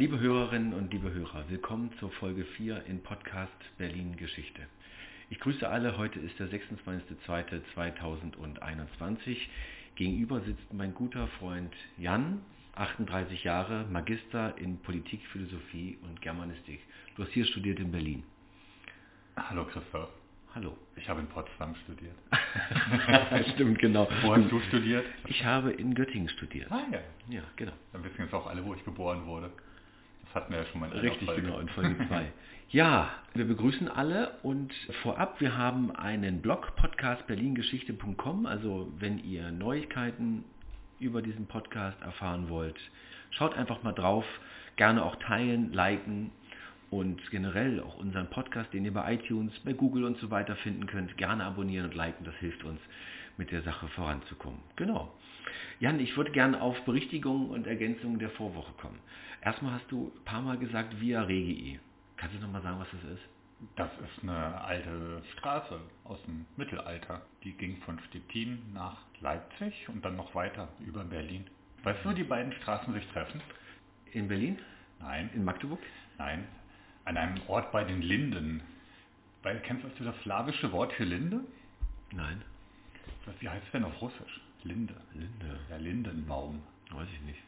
Liebe Hörerinnen und liebe Hörer, willkommen zur Folge 4 in Podcast Berlin Geschichte. Ich grüße alle, heute ist der 26.02.2021. Gegenüber sitzt mein guter Freund Jan, 38 Jahre, Magister in Politik, Philosophie und Germanistik. Du hast hier studiert in Berlin. Hallo Christoph. Hallo. Ich habe in Potsdam studiert. Stimmt, genau. Wo hast du studiert? Ich habe in Göttingen studiert. Ah ja. Ja, genau. Dann wissen jetzt auch alle, wo ich geboren wurde. Das hatten wir ja schon mal in einer Richtig, Folge. genau, in Folge 2. ja, wir begrüßen alle und vorab, wir haben einen Blog, podcastberlingeschichte.com. Also wenn ihr Neuigkeiten über diesen Podcast erfahren wollt, schaut einfach mal drauf. Gerne auch teilen, liken und generell auch unseren Podcast, den ihr bei iTunes, bei Google und so weiter finden könnt, gerne abonnieren und liken. Das hilft uns, mit der Sache voranzukommen. Genau. Jan, ich würde gerne auf Berichtigungen und Ergänzungen der Vorwoche kommen. Erstmal hast du ein paar Mal gesagt Via Regii. Kannst du noch mal sagen, was das ist? Das ist eine alte Straße aus dem Mittelalter. Die ging von Stettin nach Leipzig und dann noch weiter über Berlin. Weißt du, wo die beiden Straßen sich treffen? In Berlin? Nein, In Magdeburg? nein. An einem Ort bei den Linden. Weil, kennst du das slawische Wort für Linde? Nein. Was, wie heißt es denn auf Russisch? Linde. Linde. Der Lindenbaum. Weiß ich nicht.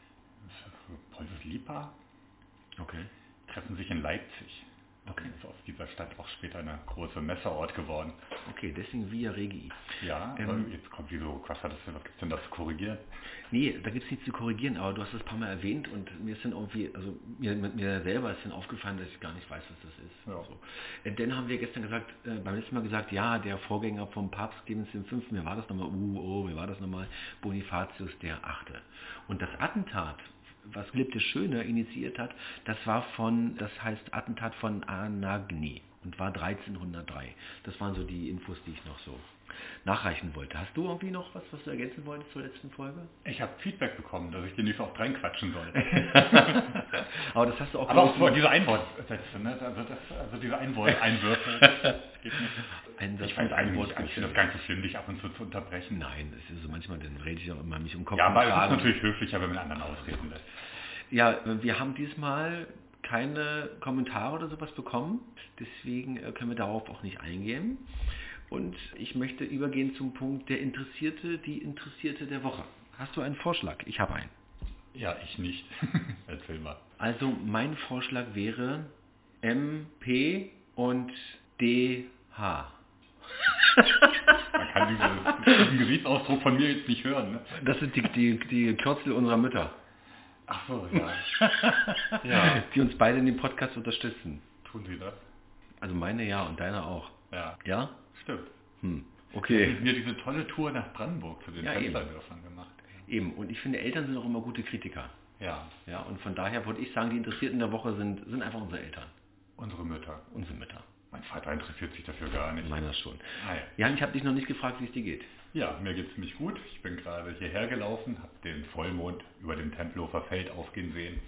Das Polsus Lipa. Okay. Treffen sich in Leipzig. Okay. Ist aus dieser Stadt auch später eine große Messeort geworden. Okay, deswegen Via Regii. Ja, Ähm, jetzt kommt wieso, was hat das denn, was gibt's denn da zu korrigieren? Nee, da gibt es nichts zu korrigieren, aber du hast es ein paar Mal erwähnt und mir ist dann irgendwie, also mir, mit mir selber ist dann aufgefallen, dass ich gar nicht weiß, was das ist. Ja. So. Äh, Dann haben wir gestern gesagt, äh, beim letzten Mal gesagt, ja, der Vorgänger vom Papst Clemens V., mir war das nochmal, uh, oh, mir war das nochmal, Bonifatius der Achte. Und das Attentat, was der Schöne initiiert hat, das war von, das heißt Attentat von Anagni und war 1303. Das waren so die Infos, die ich noch so nachreichen wollte. Hast du irgendwie noch was, was du ergänzen wolltest zur letzten Folge? Ich habe Feedback bekommen, dass ich dir nicht so oft reinquatschen soll. Aber das hast du auch aber auch diese Einwortsätze, ne? also, das, also diese Einwort Einwürfe, das geht nicht. Ein Satz Ich finde finde das gar nicht so schlimm, dich ab und zu zu unterbrechen. Nein, es ist so manchmal, dann rede ich auch immer mich um Kopf Ja, aber es ist natürlich höflicher, wenn man anderen ausreden lässt. Ja, wir haben diesmal keine Kommentare oder sowas bekommen, deswegen äh, können wir darauf auch nicht eingehen. Und ich möchte übergehen zum Punkt der Interessierte, die Interessierte der Woche. Hast du einen Vorschlag? Ich habe einen. Ja, ich nicht. Erzähl mal. Also mein Vorschlag wäre MP und DH. Man kann diese, diesen Gesichtsausdruck von mir jetzt nicht hören. Ne? Das sind die, die, die Kürzel unserer Mütter, Ach so, ja. ja, die uns beide in dem Podcast unterstützen. tun sie das? Also meine ja und deine auch. Ja, Ja? Stimmt. Hm. Okay. Okay. mir diese tolle Tour nach Brandenburg zu den Ja, gemacht. Eben. Und ich finde, Eltern sind auch immer gute Kritiker. Ja, Ja, und von daher würde ich sagen, die Interessierten der Woche sind, sind einfach unsere Eltern, unsere Mütter. unsere Mütter. Mein Vater interessiert sich dafür gar nicht. Meiner schon. Ah, ja. Jan, ich habe dich noch nicht gefragt, wie es dir geht. Ja, mir geht's ziemlich gut. Ich bin gerade hierher gelaufen, habe den Vollmond über dem Tempelhofer Feld aufgehen sehen.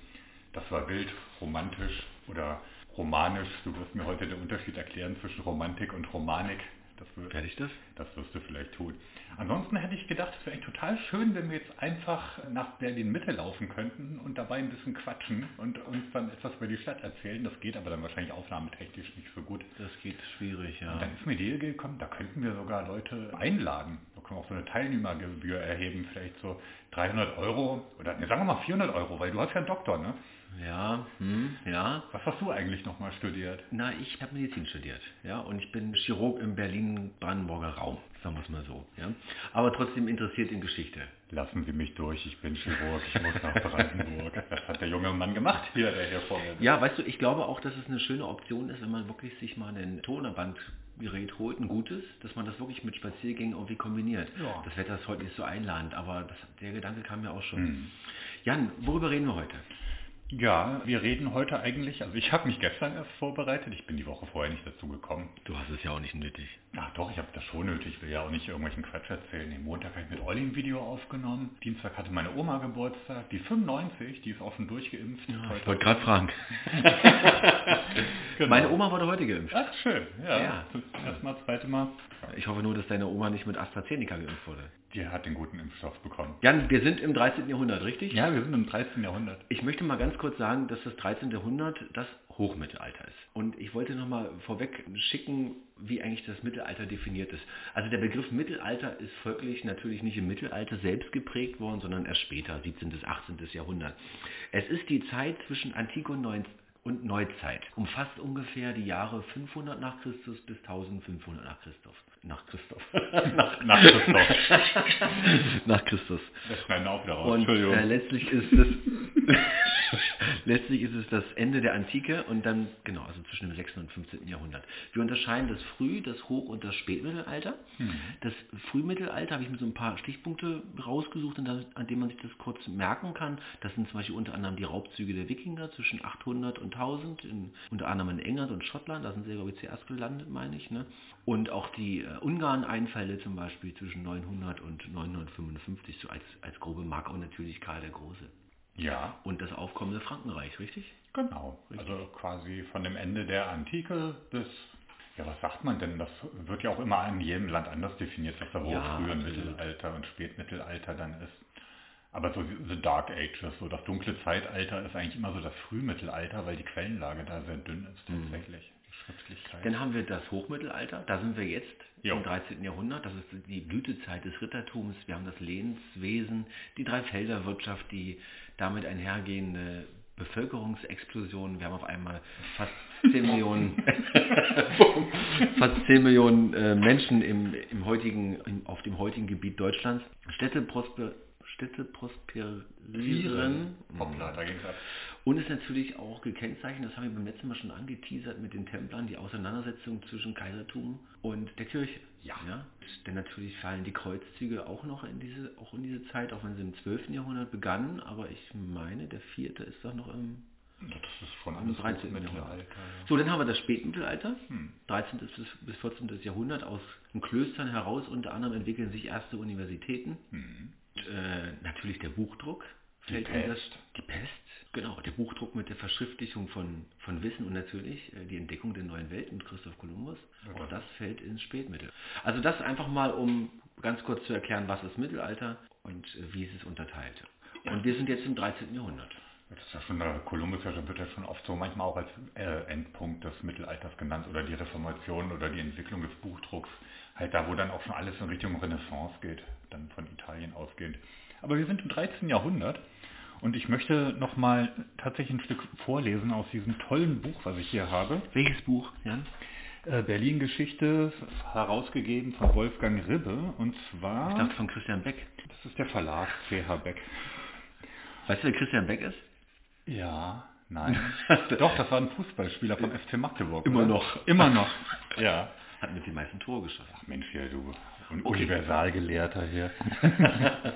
Das war wild, romantisch oder romanisch. Du wirst mir heute den Unterschied erklären zwischen Romantik und Romanik. Das, wird, Werde ich das? Das wirst du vielleicht tun. Ansonsten hätte ich gedacht, es wäre echt total schön, wenn wir jetzt einfach nach Berlin-Mitte laufen könnten und dabei ein bisschen quatschen und uns dann etwas über die Stadt erzählen. Das geht aber dann wahrscheinlich aufnahmetechnisch nicht so gut. Das geht schwierig, ja. Und dann ist mir die Idee gekommen, da könnten wir sogar Leute einladen. Da können wir auch so eine Teilnehmergebühr erheben, vielleicht so 300 Euro oder ne, sagen wir mal 400 Euro, weil du hast ja einen Doktor, ne? Ja, hm, ja. Was hast du eigentlich nochmal studiert? Na, ich habe Medizin studiert, ja, und ich bin Chirurg im Berlin-Brandenburger Raum, sagen wir es mal so, ja. Aber trotzdem interessiert in Geschichte. Lassen Sie mich durch, ich bin Chirurg, ich muss nach Brandenburg. Das hat der junge Mann gemacht hier, der hier vor mir. Ja, weißt du, ich glaube auch, dass es eine schöne Option ist, wenn man wirklich sich mal ein Tonerbandgerät holt, ein gutes, dass man das wirklich mit Spaziergängen irgendwie kombiniert. Ja. Das Wetter ist heute nicht so einladend, aber das, der Gedanke kam mir auch schon. Hm. Jan, worüber reden wir heute? Ja, wir reden heute eigentlich, also ich habe mich gestern erst vorbereitet, ich bin die Woche vorher nicht dazu gekommen. Du hast es ja auch nicht nötig. Ach doch, ich habe das schon nötig, ich will ja auch nicht irgendwelchen Quatsch erzählen. Den Montag habe ich mit Olli ein Video aufgenommen, Dienstag hatte meine Oma Geburtstag, die 95, die ist schon durchgeimpft. Ja, ich wollte gerade fragen. Genau. Meine Oma wurde heute geimpft. Ach, schön, ja. Ja. Erstmal, zweite Mal. Ich hoffe nur, dass deine Oma nicht mit AstraZeneca geimpft wurde. Die hat den guten Impfstoff bekommen. Jan, wir sind im 13. Jahrhundert, richtig? Ja, wir sind im 13. Jahrhundert. Ich möchte mal ganz kurz sagen, dass das 13. Jahrhundert das Hochmittelalter ist. Und ich wollte nochmal vorweg schicken, wie eigentlich das Mittelalter definiert ist. Also der Begriff Mittelalter ist folglich natürlich nicht im Mittelalter selbst geprägt worden, sondern erst später, 17. bis 18. Jahrhundert. Es ist die Zeit zwischen Antike und und Neuzeit. Umfasst ungefähr die Jahre 500 nach Christus bis 1500 nach Christus. Nach Christus. nach, nach Christus. nach Christus. Das schneiden auch wieder raus. Und äh, letztlich ist es letztlich ist es das Ende der Antike und dann genau also zwischen dem 6. und 15. Jahrhundert. Wir unterscheiden das Früh, das Hoch- und das Spätmittelalter. Das Frühmittelalter habe ich mir so ein paar Stichpunkte rausgesucht, an das- an denen man sich das kurz merken kann. Das sind zum Beispiel unter anderem die Raubzüge der Wikinger zwischen 800 und 1000, in, unter anderem in England und Schottland. Da sind sie, glaube ich, zuerst gelandet, meine ich. Ne? Und auch die äh, Ungarn-Einfälle zum Beispiel zwischen 900 und 955, so als, als grobe Marke und natürlich Karl der Große. Ja, Und das aufkommende Frankenreich, richtig? genau. Also quasi von dem Ende der Antike bis, ja, was sagt man denn? Das wird ja auch immer in jedem Land anders definiert, was da hohe Ja, frühe absolut. Mittelalter und Spätmittelalter dann ist. Aber so The Dark Ages, so das dunkle Zeitalter ist eigentlich immer so das Frühmittelalter, weil die Quellenlage da sehr dünn ist Mhm. tatsächlich, Schriftlichkeit. Dann haben wir das Hochmittelalter, da sind wir jetzt Jo. im 13. Jahrhundert, das ist die Blütezeit des Rittertums, wir haben das Lehnswesen, die Dreifelderwirtschaft, die damit einhergehende Bevölkerungsexplosion, wir haben auf einmal fast 10 Millionen, fast 10 Millionen äh, Menschen im, im heutigen, im, auf dem heutigen Gebiet Deutschlands. Städte, prosper, Städte prosperieren. Hoppla, da ging's ab. Und ist natürlich auch gekennzeichnet, das haben wir beim letzten Mal schon angeteasert mit den Templern, die Auseinandersetzung zwischen Kaisertum und der Kirche. Ja. Denn natürlich fallen die Kreuzzüge auch noch in diese, auch in diese Zeit, auch wenn sie im 12. Jahrhundert begannen, aber ich meine, der vierte ist doch noch im, Das ist schon alles 13. Mittelalter. Jahrhundert. ja. So, dann haben wir das Spätmittelalter, Hm. 13. bis, bis 14. Jahrhundert, aus den Klöstern heraus unter anderem entwickeln sich erste Universitäten. Hm. Und, äh, natürlich der Buchdruck Die Pest. die Pest, genau, der Buchdruck mit der Verschriftlichung von, von Wissen und natürlich äh, die Entdeckung der neuen Welt mit Christoph Kolumbus, Ja. auch das fällt ins Spätmittel. Also das einfach mal, um ganz kurz zu erklären, was ist Mittelalter und äh, wie ist es unterteilt. Und wir sind jetzt im 13. Jahrhundert. Das ist ja schon der Kolumbus, ja, wird ja schon oft so manchmal auch als äh, Endpunkt des Mittelalters genannt oder die Reformation oder die Entwicklung des Buchdrucks. Halt da, wo dann auch schon alles in Richtung Renaissance geht, dann von Italien ausgehend. Aber wir sind im 13. Jahrhundert und ich möchte nochmal tatsächlich ein Stück vorlesen aus diesem tollen Buch, was ich hier habe. Welches Buch, Jan? Äh, Berlin-Geschichte, herausgegeben von Wolfgang Ribbe und Ich zwar, dachte von Christian Beck. das ist der Verlag CH Beck. Weißt du, wer Christian Beck ist? Ja, nein. Doch, das war ein Fußballspieler vom FC Magdeburg. Immer oder? noch. Immer noch. Ja. Hat mit den meisten Tore geschossen. Ach Mensch, hier, du Un Okay. Universalgelehrter hier.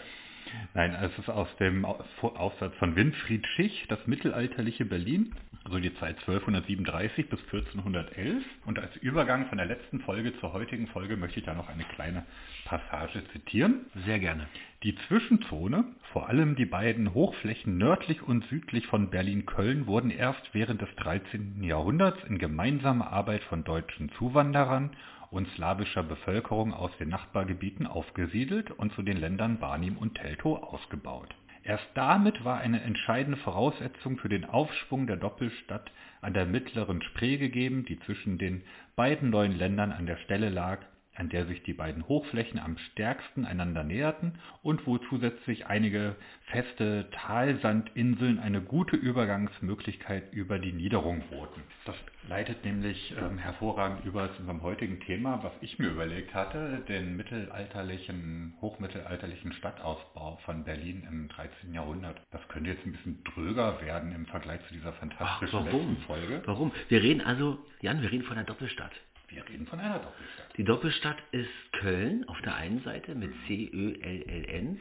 Nein, es ist aus dem Au- Aufsatz von Winfried Schich, das mittelalterliche Berlin, also die Zeit 1237 bis 1411. Und als Übergang von der letzten Folge zur heutigen Folge möchte ich da noch eine kleine Passage zitieren. Sehr gerne. Die Zwischenzone, vor allem die beiden Hochflächen nördlich und südlich von Berlin-Köln, wurden erst während des 13. Jahrhunderts in gemeinsamer Arbeit von deutschen Zuwanderern und slawischer Bevölkerung aus den Nachbargebieten aufgesiedelt und zu den Ländern Barnim und Teltow ausgebaut. Erst damit war eine entscheidende Voraussetzung für den Aufschwung der Doppelstadt an der mittleren Spree gegeben, die zwischen den beiden neuen Ländern an der Stelle lag, an der sich die beiden Hochflächen am stärksten einander näherten und wo zusätzlich einige feste Talsandinseln eine gute Übergangsmöglichkeit über die Niederung boten. Das leitet nämlich ähm, hervorragend über zu unserem heutigen Thema, was ich mir überlegt hatte, den mittelalterlichen, hochmittelalterlichen Stadtausbau von Berlin im 13. Jahrhundert. Das könnte jetzt ein bisschen dröger werden im Vergleich zu dieser Ach, fantastischen warum? letzten Folge. Warum? Wir reden also, Jan, wir reden von der Doppelstadt. Wir reden von einer Doppelstadt. Die Doppelstadt ist Köln auf der einen Seite mit C-Ö-L-L-N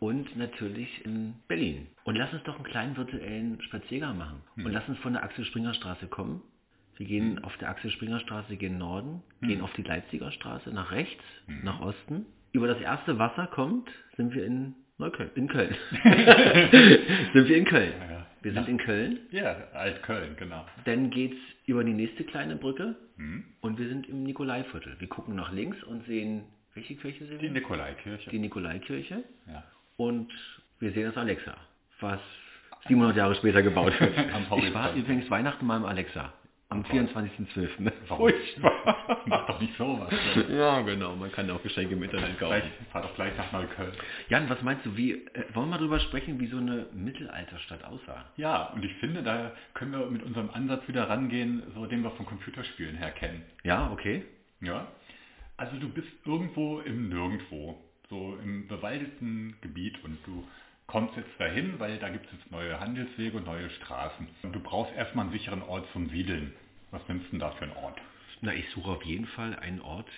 und natürlich in Berlin. Und lass uns doch einen kleinen virtuellen Spaziergang machen. Und lass uns von der Axel Springer Straße kommen. Wir gehen auf der Axel Springer Straße gen Norden, gehen auf die Leipziger Straße nach rechts, nach Osten. Über das erste Wasser kommt, sind wir in Neukölln, in Köln. sind wir in Köln. Wir sind in Köln. Ja, Altköln, genau. Dann geht's über die nächste kleine Brücke Hm? und wir sind im Nikolaiviertel. Wir gucken nach links und sehen welche Kirche sehen Die wir? Nikolaikirche. Die Nikolaikirche. ja. Und wir sehen das Alexa, was 700 Jahre später gebaut wird. Ich war übrigens Weihnachten mal im Alexa. Am 24.12. Warum? Mach doch nicht sowas. Ja, genau. Man kann auch Geschenke im Internet kaufen. Gleich, fahr doch gleich nach Neukölln. Jan, was meinst du, wie, äh, wollen wir darüber sprechen, wie so eine Mittelalterstadt aussah? Ja, und ich finde, da können wir mit unserem Ansatz wieder rangehen, so den wir von Computerspielen her kennen. Ja, okay. Ja? Also du bist irgendwo im Nirgendwo, so im bewaldeten Gebiet und du kommst jetzt dahin, weil da gibt es jetzt neue Handelswege und neue Straßen. Und du brauchst erstmal einen sicheren Ort zum Siedeln. Was nimmst du denn da für einen Ort? Na, ich suche auf jeden Fall einen Ort,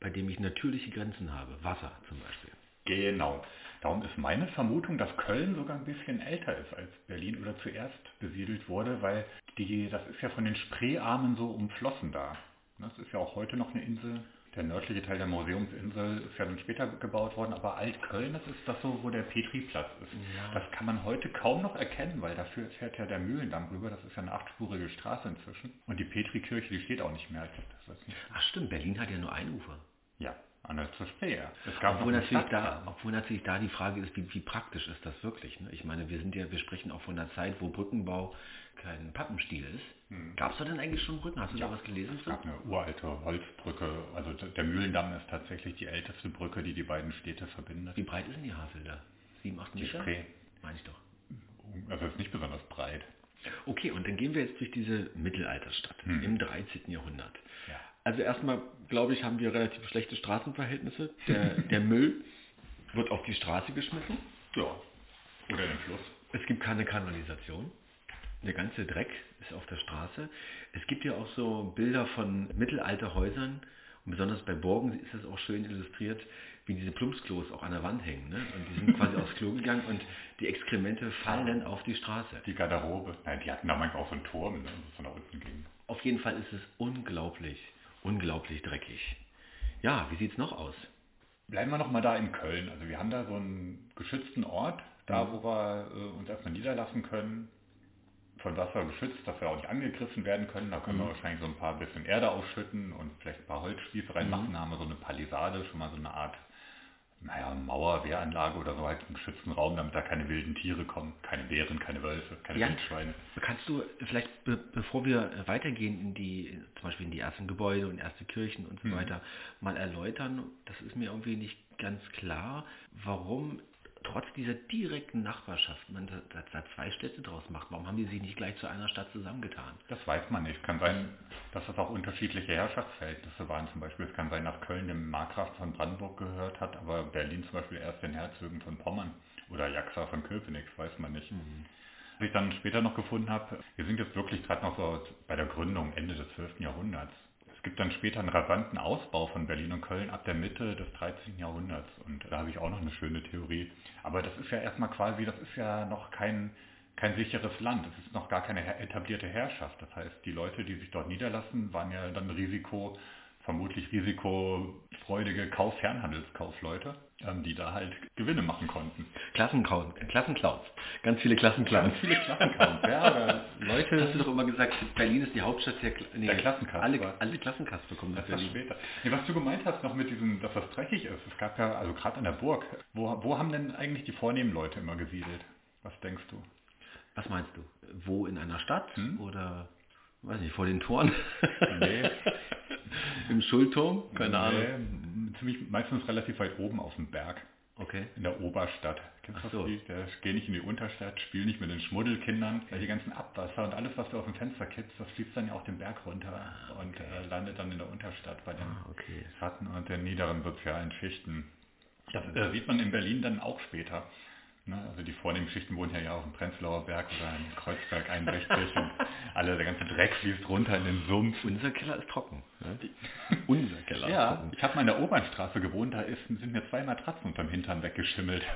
bei dem ich natürliche Grenzen habe. Wasser zum Beispiel. Genau. Darum ist meine Vermutung, dass Köln sogar ein bisschen älter ist als Berlin oder zuerst besiedelt wurde, weil die, das ist ja von den Spreearmen so umflossen da. Das ist ja auch heute noch eine Insel. Der nördliche Teil der Museumsinsel ist ja dann später gebaut worden, aber Altköln, das ist das so, wo der Petriplatz ist. Ja. Das kann man heute kaum noch erkennen, weil dafür fährt ja der Mühlendamm rüber. Das ist ja eine achtspurige Straße inzwischen. Und die Petrikirche, die steht auch nicht mehr. Ist nicht. Ach stimmt, Berlin hat ja nur ein Ufer. Ja, an der zur Spree. Es gab Obwohl natürlich, da, obwohl natürlich da die Frage ist, wie, wie praktisch ist das wirklich? Ne? Ich meine, wir sind ja, wir sprechen auch von einer Zeit, wo Brückenbau kein Pappenstiel ist. Gab es da denn eigentlich schon Brücken? Hast du da was gelesen? Es gab eine uralte Holzbrücke. Also der Mühlendamm ist tatsächlich die älteste Brücke, die die beiden Städte verbindet. Wie breit ist denn die Havel da? Sieben, acht Die Meter? Spree. Meine ich doch. Also es ist nicht besonders breit. Okay, und dann gehen wir jetzt durch diese Mittelalterstadt Hm. im 13. Jahrhundert. Ja. Also erstmal, glaube ich, haben wir relativ schlechte Straßenverhältnisse. Der, der Müll wird auf die Straße geschmissen. Ja. Oder in den Fluss. Es gibt keine Kanalisation. Der ganze Dreck ist auf der Straße. Es gibt ja auch so Bilder von Mittelalterhäusern. Und besonders bei Burgen ist das auch schön illustriert, wie diese Plumpsklos auch an der Wand hängen. Ne? Und die sind quasi aufs Klo gegangen und die Exkremente fallen auf die Straße. Die Garderobe. Nein, die hatten da manchmal auch so einen Turm, ne, wo es nach unten ging. Auf jeden Fall ist es unglaublich, unglaublich dreckig. Ja, wie sieht es noch aus? Bleiben wir nochmal da in Köln. Also wir haben da so einen geschützten Ort, da Mhm. wo wir äh, uns erstmal niederlassen können. Von Wasser geschützt, dass wir auch nicht angegriffen werden können. Da können wir Mhm. wahrscheinlich so ein paar bisschen Erde ausschütten und vielleicht ein paar Holzspieße reinmachen. Mhm. Da haben wir so eine Palisade, schon mal so eine Art naja, Mauer, Wehranlage oder so halt einen geschützten Raum, damit da keine wilden Tiere kommen. Keine Bären, keine Wölfe, keine Ja. Wildschweine. Kannst du vielleicht, be bevor wir weitergehen in die, zum Beispiel in die ersten Gebäude und erste Kirchen und so Mhm. weiter, mal erläutern, das ist mir irgendwie nicht ganz klar, warum trotz dieser direkten Nachbarschaft man da, da, zwei Städte draus macht. Warum haben die sich nicht gleich zu einer Stadt zusammengetan? Das weiß man nicht. Kann sein, dass das auch unterschiedliche Herrschaftsverhältnisse waren. Zum Beispiel, es kann sein, dass Köln dem Markgraf von Brandenburg gehört hat, aber Berlin zum Beispiel erst den Herzögen von Pommern oder Jaxa von Köpenick, weiß man nicht. Was ich dann später noch gefunden habe, wir sind jetzt wirklich gerade noch so bei der Gründung Ende des 12. Jahrhunderts. Es gibt dann später einen rasanten Ausbau von Berlin und Köln ab der Mitte des 13. Jahrhunderts. Und da habe ich auch noch eine schöne Theorie. Aber das ist ja erstmal quasi, das ist ja noch kein, kein sicheres Land. Es ist noch gar keine etablierte Herrschaft. Das heißt, die Leute, die sich dort niederlassen, waren ja dann Risiko, vermutlich risikofreudige Kauf Fernhandelskaufleute, ähm, die da halt Gewinne machen konnten. Klassenclowns, Klassenclowns, ganz viele Klassenclowns. Ganz viele Klassenkampf, ja, Leute... Hast du doch immer gesagt, Berlin ist die Hauptstadt der, Kla nee, Der Klassenkasper. Alle, alle Klassenkasper kommen nach Das Berlin. später. Nee, was du gemeint hast noch mit diesem, dass das dreckig ist. Es gab ja, also gerade an der Burg, wo, wo haben denn eigentlich die vornehmen Leute immer gesiedelt? Was denkst du? Was meinst du? Wo in einer Stadt Hm? oder weiß nicht, vor den Toren? Nee. Im Schulturm? Keine Ahnung. Nee, ziemlich, meistens relativ weit oben auf dem Berg, Okay. in der Oberstadt. Kennst du so. das Lied? Der geh nicht in die Unterstadt, spiel nicht mit den Schmuddelkindern, weil die ganzen Abwasser und alles, was du aus dem Fenster kippst, das fließt dann ja auch den Berg runter und äh, landet dann in der Unterstadt bei den Ah, okay. Schatten und den niederen sozialen Schichten. Das äh, sieht man in Berlin dann auch später. Ne? Also die vornehmen Schichten wohnen ja, ja auf dem Prenzlauer Berg oder in Kreuzberg 61 und alle, der ganze Dreck fließt runter in den Sumpf. Unser Keller ist trocken. Ne? Unser Keller ist Ja, trocken. ich habe mal in der Obernstraße gewohnt, da ist, sind mir zwei Matratzen unterm Hintern weggeschimmelt.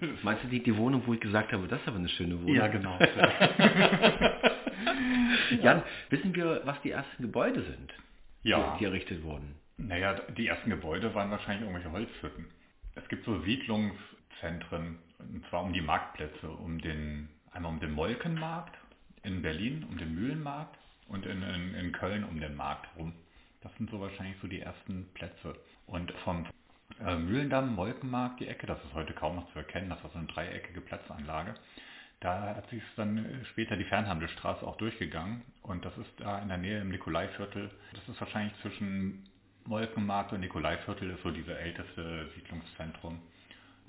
Ist, Meinst du die, die Wohnung, wo ich gesagt habe, das ist aber eine schöne Wohnung? ja, genau. Jan, wissen wir, was die ersten Gebäude sind, Ja. die, die errichtet wurden? Naja, die ersten Gebäude waren wahrscheinlich irgendwelche Holzhütten. Es gibt so Siedlungszentren, und zwar um die Marktplätze, um den, einmal um den Molkenmarkt in Berlin, um den Mühlenmarkt und in, in, in Köln um den Markt rum. Das sind so wahrscheinlich so die ersten Plätze. Und vom äh, Mühlendamm, Molkenmarkt, die Ecke, das ist heute kaum noch zu erkennen, das war so eine dreieckige Platzanlage. Da hat sich dann später die Fernhandelsstraße auch durchgegangen und das ist da in der Nähe im Nikolaiviertel. Das ist wahrscheinlich zwischen Molkenmarkt und Nikolaiviertel ist so dieses älteste Siedlungszentrum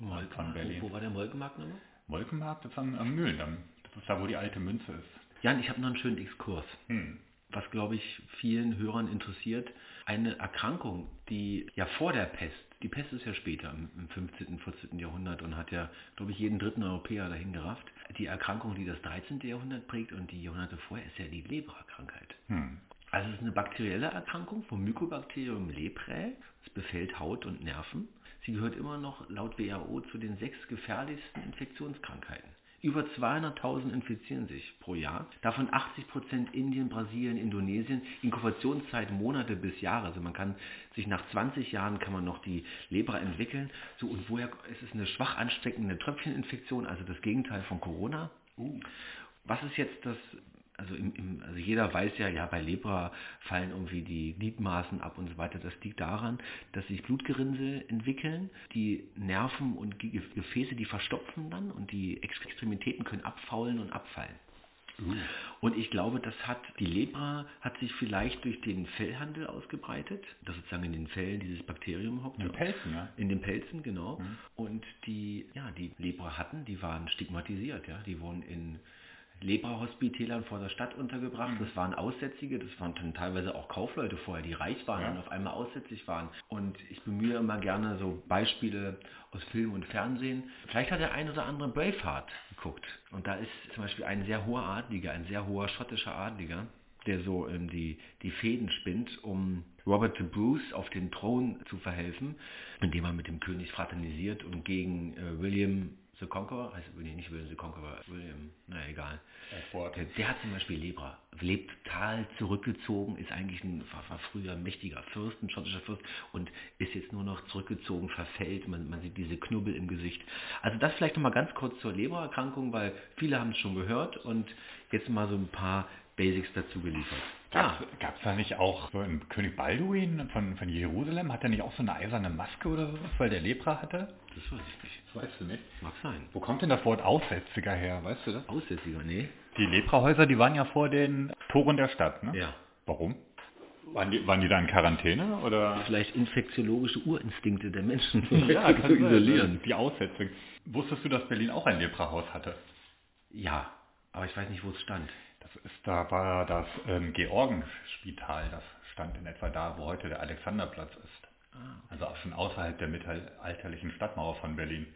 Molkenmarkt. von Berlin. Wo, wo war der Molkenmarkt nochmal? Molkenmarkt ist am, am Mühlendamm. Das ist da, wo die alte Münze ist. Jan, ich habe noch einen schönen Exkurs. Hm. was glaube ich vielen Hörern interessiert, eine Erkrankung, die ja vor der Pest, die Pest ist ja später im im 15., 14. Jahrhundert und hat ja, glaube ich, jeden dritten Europäer dahin gerafft. Die Erkrankung, die das 13. Jahrhundert prägt und die Jahrhunderte vorher, ist ja die Lepra-Krankheit. Hm. Also es ist eine bakterielle Erkrankung vom Mycobacterium leprae. Es befällt Haut und Nerven. Sie gehört immer noch laut WHO zu den sechs gefährlichsten Infektionskrankheiten. Über 200.000 infizieren sich pro Jahr, davon 80% Indien, Brasilien, Indonesien, Inkubationszeit Monate bis Jahre. Also man kann sich nach 20 Jahren kann man noch die Lepra entwickeln. So und woher es ist eine schwach ansteckende Tröpfcheninfektion, also das Gegenteil von Corona. Was ist jetzt das also, im, im, also jeder weiß ja, ja, bei Lepra fallen irgendwie die Gliedmaßen ab und so weiter. Das liegt daran, dass sich Blutgerinnsel entwickeln, die Nerven und Ge- Gefäße, die verstopfen dann und die Ex- Extremitäten können abfaulen und abfallen. Und ich glaube, das hat, die Lepra hat sich vielleicht durch den Fellhandel ausgebreitet, das sozusagen in den Fellen dieses Bakterium hockt. In den Pelzen, ja. In den Pelzen, genau. Und die, ja, die Lepra hatten, die waren stigmatisiert, ja. Die wurden in Lepra-Hospitälern vor der Stadt untergebracht. Das waren Aussätzige, das waren dann teilweise auch Kaufleute vorher, die reich waren Ja. und auf einmal aussätzlich waren. Und ich bemühe immer gerne so Beispiele aus Film und Fernsehen. Vielleicht hat der ein oder andere Braveheart geguckt. Und da ist zum Beispiel ein sehr hoher Adliger, ein sehr hoher schottischer Adliger, der so ähm, die, die Fäden spinnt, um Robert the Bruce auf den Thron zu verhelfen, indem er mit dem König fraternisiert und gegen äh, William the Conqueror, heißt nee, nicht William the Conqueror, William, naja, egal. Der, der hat zum Beispiel Lepra, lebt total zurückgezogen, ist eigentlich ein, war, früher mächtiger Fürst, ein schottischer Fürst und ist jetzt nur noch zurückgezogen, verfällt, man, man sieht diese Knubbel im Gesicht. Also das vielleicht nochmal ganz kurz zur Lepra-Erkrankung, weil viele haben es schon gehört und jetzt mal so ein paar Basics dazu geliefert. Gab es da nicht auch so einen König Balduin von, von Jerusalem? Hat er nicht auch so eine eiserne Maske oder sowas, weil der Lepra hatte? das weiß ich nicht. Das weißt du nicht. Mag sein. Wo kommt denn das Wort Aussätziger her? Weißt du das? Aussätziger, nee. Die Leprahäuser, die waren ja vor den Toren der Stadt, ne? Ja. Warum? Waren die, waren die da in Quarantäne oder? Vielleicht infektiologische Urinstinkte der Menschen Ja, zu sein, isolieren. Die Aussätzigen. Wusstest du, dass Berlin auch ein Leprahaus hatte? Ja, aber ich weiß nicht, wo es stand. Das ist, da war das ähm, Georgenspital, das stand in etwa da, wo heute der Alexanderplatz ist. Also auch schon außerhalb der mittelalterlichen Stadtmauer von Berlin.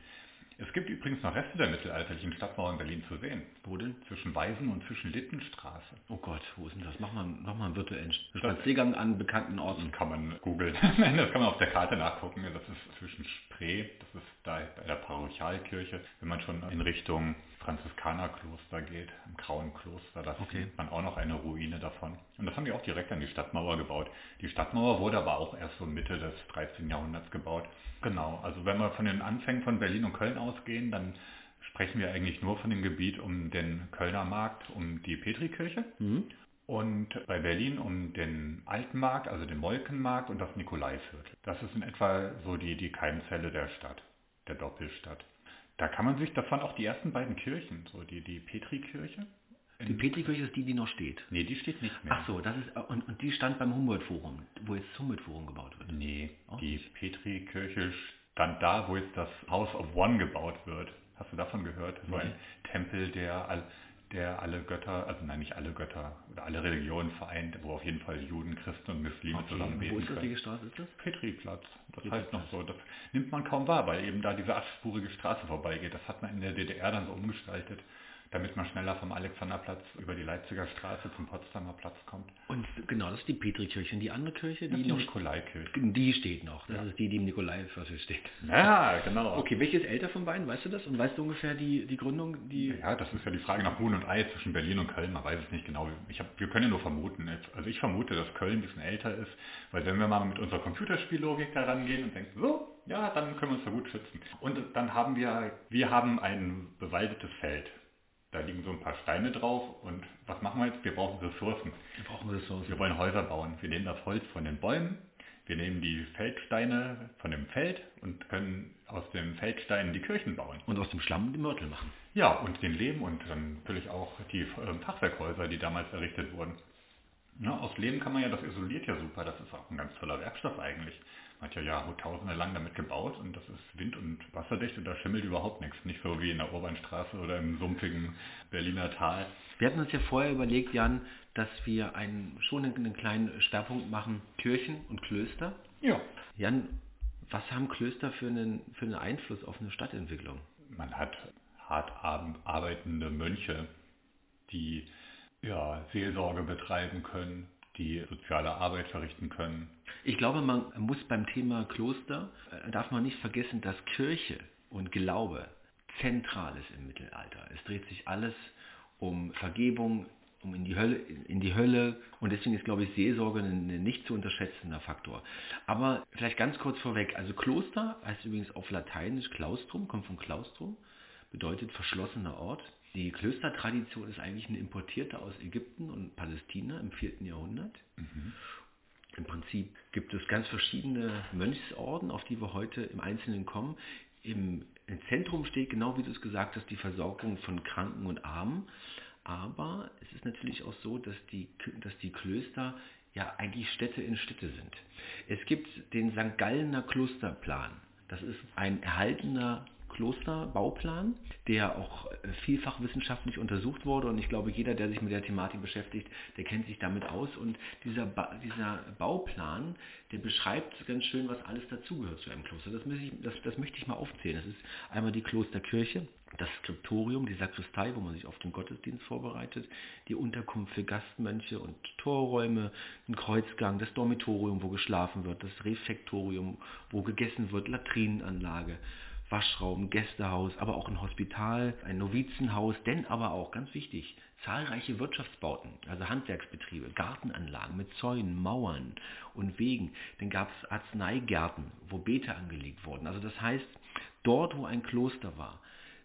Es gibt übrigens noch Reste der mittelalterlichen Stadtmauer in Berlin zu sehen. Wo denn? Zwischen Weisen und zwischen Littenstraße. Oh Gott, wo ist denn das? Mach mal, mach mal einen virtuellen Spaziergang an bekannten Orten. Das kann man googeln. Das kann man auf der Karte nachgucken. Das ist zwischen Spree, das ist da bei der Parochialkirche. Wenn man schon in Richtung Franziskanerkloster geht, im Grauen Kloster, da Okay. findet man auch noch eine Ruine davon. Haben die auch direkt an die Stadtmauer gebaut. Die Stadtmauer wurde aber auch erst so Mitte des 13. Jahrhunderts gebaut. Genau, also wenn wir von den Anfängen von Berlin und Köln ausgehen, dann sprechen wir eigentlich nur von dem Gebiet um den Kölner Markt, um die Petrikirche. Mhm. Und bei Berlin um den Alten Markt, also den Molkenmarkt und das Nikolaiviertel. Das ist in etwa so die, die Keimzelle der Stadt, der Doppelstadt. Da kann man sich, das waren auch die ersten beiden Kirchen, so die, die Petrikirche. Die Petrikirche ist die, die noch steht. Nee, die steht nicht mehr. Ach so, das ist und, und die stand beim Humboldt-Forum, wo jetzt das Humboldt-Forum gebaut wird. Nee, Auch die Petrikirche stand da, wo jetzt das House of One gebaut wird. Hast du davon gehört? So ein Tempel, der, der alle Götter, also nein, nicht alle Götter oder alle Religionen vereint, wo auf jeden Fall Juden, Christen und Muslime zusammen Wo beten ist das? Welche Straße ist das? Petriplatz. Das heißt noch so. Das nimmt man kaum wahr, weil eben da diese achtspurige Straße vorbeigeht. Das hat man in der DDR dann so umgestaltet, damit man schneller vom Alexanderplatz über die Leipziger Straße zum Potsdamer Platz kommt. Und genau, das ist die Petrikirche. Und die andere Kirche, die die noch Nikolaikirche. die steht noch. Das ist die, die im Nikolaiviertel steht. Ja, genau. Okay, welche ist älter von beiden? Weißt du das? Und weißt du ungefähr die, die Gründung? Die Ja, das ist ja die Frage nach Huhn und Ei zwischen Berlin und Köln. Man weiß es nicht genau. Ich hab, wir können ja nur vermuten. Also ich vermute, dass Köln ein bisschen älter ist, weil wenn wir mal mit unserer Computerspiellogik da rangehen und denken, so, ja, dann können wir uns da gut schützen. Und dann haben wir, wir haben ein bewaldetes Feld. Da liegen so ein paar Steine drauf und was machen wir jetzt? Wir brauchen Ressourcen. wir brauchen Ressourcen. Wir wollen Häuser bauen. Wir nehmen das Holz von den Bäumen, Wir nehmen die Feldsteine von dem Feld und können aus den Feldsteinen die Kirchen bauen. Und aus dem Schlamm die Mörtel machen. Ja, und den Lehm und dann natürlich auch die äh, Fachwerkhäuser, die damals errichtet wurden. Ja, aus Lehm kann man ja, das isoliert ja super, das ist auch ein ganz toller Werkstoff eigentlich. Hat ja Jahrtausende lang damit gebaut und das ist wind- und wasserdicht und da schimmelt überhaupt nichts. Nicht so wie in der Urbanstraße oder im sumpfigen Berliner Tal. Wir hatten uns ja vorher überlegt, Jan, dass wir einen, schon einen kleinen Schwerpunkt machen, Kirchen und Klöster. Ja. Jan, was haben Klöster für einen, für einen Einfluss auf eine Stadtentwicklung? Man hat hart arbeitende Mönche, die ja, Seelsorge betreiben können, die soziale Arbeit verrichten können. Ich glaube, man muss beim Thema Kloster, äh, darf man nicht vergessen, dass Kirche und Glaube zentral ist im Mittelalter. Es dreht sich alles um Vergebung, um in die Hölle, in die Hölle und deswegen ist, glaube ich, Seelsorge ein nicht zu unterschätzender Faktor. Aber vielleicht ganz kurz vorweg, also Kloster heißt übrigens auf Lateinisch Claustrum, kommt von Claustrum, bedeutet verschlossener Ort. Die Klöstertradition ist eigentlich eine importierte aus Ägypten und Palästina im 4. Jahrhundert. Mhm. Im Prinzip gibt es ganz verschiedene Mönchsorden, auf die wir heute im Einzelnen kommen. Im, Im Zentrum steht, genau wie du es gesagt hast, die Versorgung von Kranken und Armen. Aber es ist natürlich auch so, dass die, dass die Klöster ja eigentlich Städte in Städte sind. Es gibt den St. Gallener Klosterplan. Das ist ein erhaltener Klosterbauplan, der auch äh, vielfach wissenschaftlich untersucht wurde. Und ich glaube, jeder, der sich mit der Thematik beschäftigt, der kennt sich damit aus. Und dieser, ba dieser Bauplan, der beschreibt ganz schön, was alles dazugehört zu einem Kloster. Das, ich, das, das möchte ich mal aufzählen. Das ist einmal die Klosterkirche, das Skriptorium, die Sakristei, wo man sich auf den Gottesdienst vorbereitet, die Unterkunft für Gastmönche und Torräume, ein Kreuzgang, das Dormitorium, wo geschlafen wird, das Refektorium, wo gegessen wird, Latrinenanlage, Waschraum, Gästehaus, aber auch ein Hospital, ein Novizenhaus, denn aber auch, ganz wichtig, zahlreiche Wirtschaftsbauten, also Handwerksbetriebe, Gartenanlagen mit Zäunen, Mauern und Wegen. Dann gab es Arzneigärten, wo Beete angelegt wurden. Also das heißt, dort, wo ein Kloster war,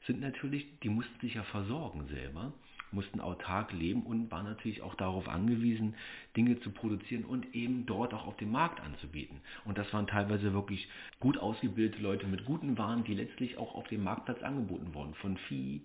sind natürlich, die mussten sich ja versorgen selber mussten autark leben und waren natürlich auch darauf angewiesen, Dinge zu produzieren und eben dort auch auf dem Markt anzubieten. Und das waren teilweise wirklich gut ausgebildete Leute mit guten Waren, die letztlich auch auf dem Marktplatz angeboten wurden, von Vieh,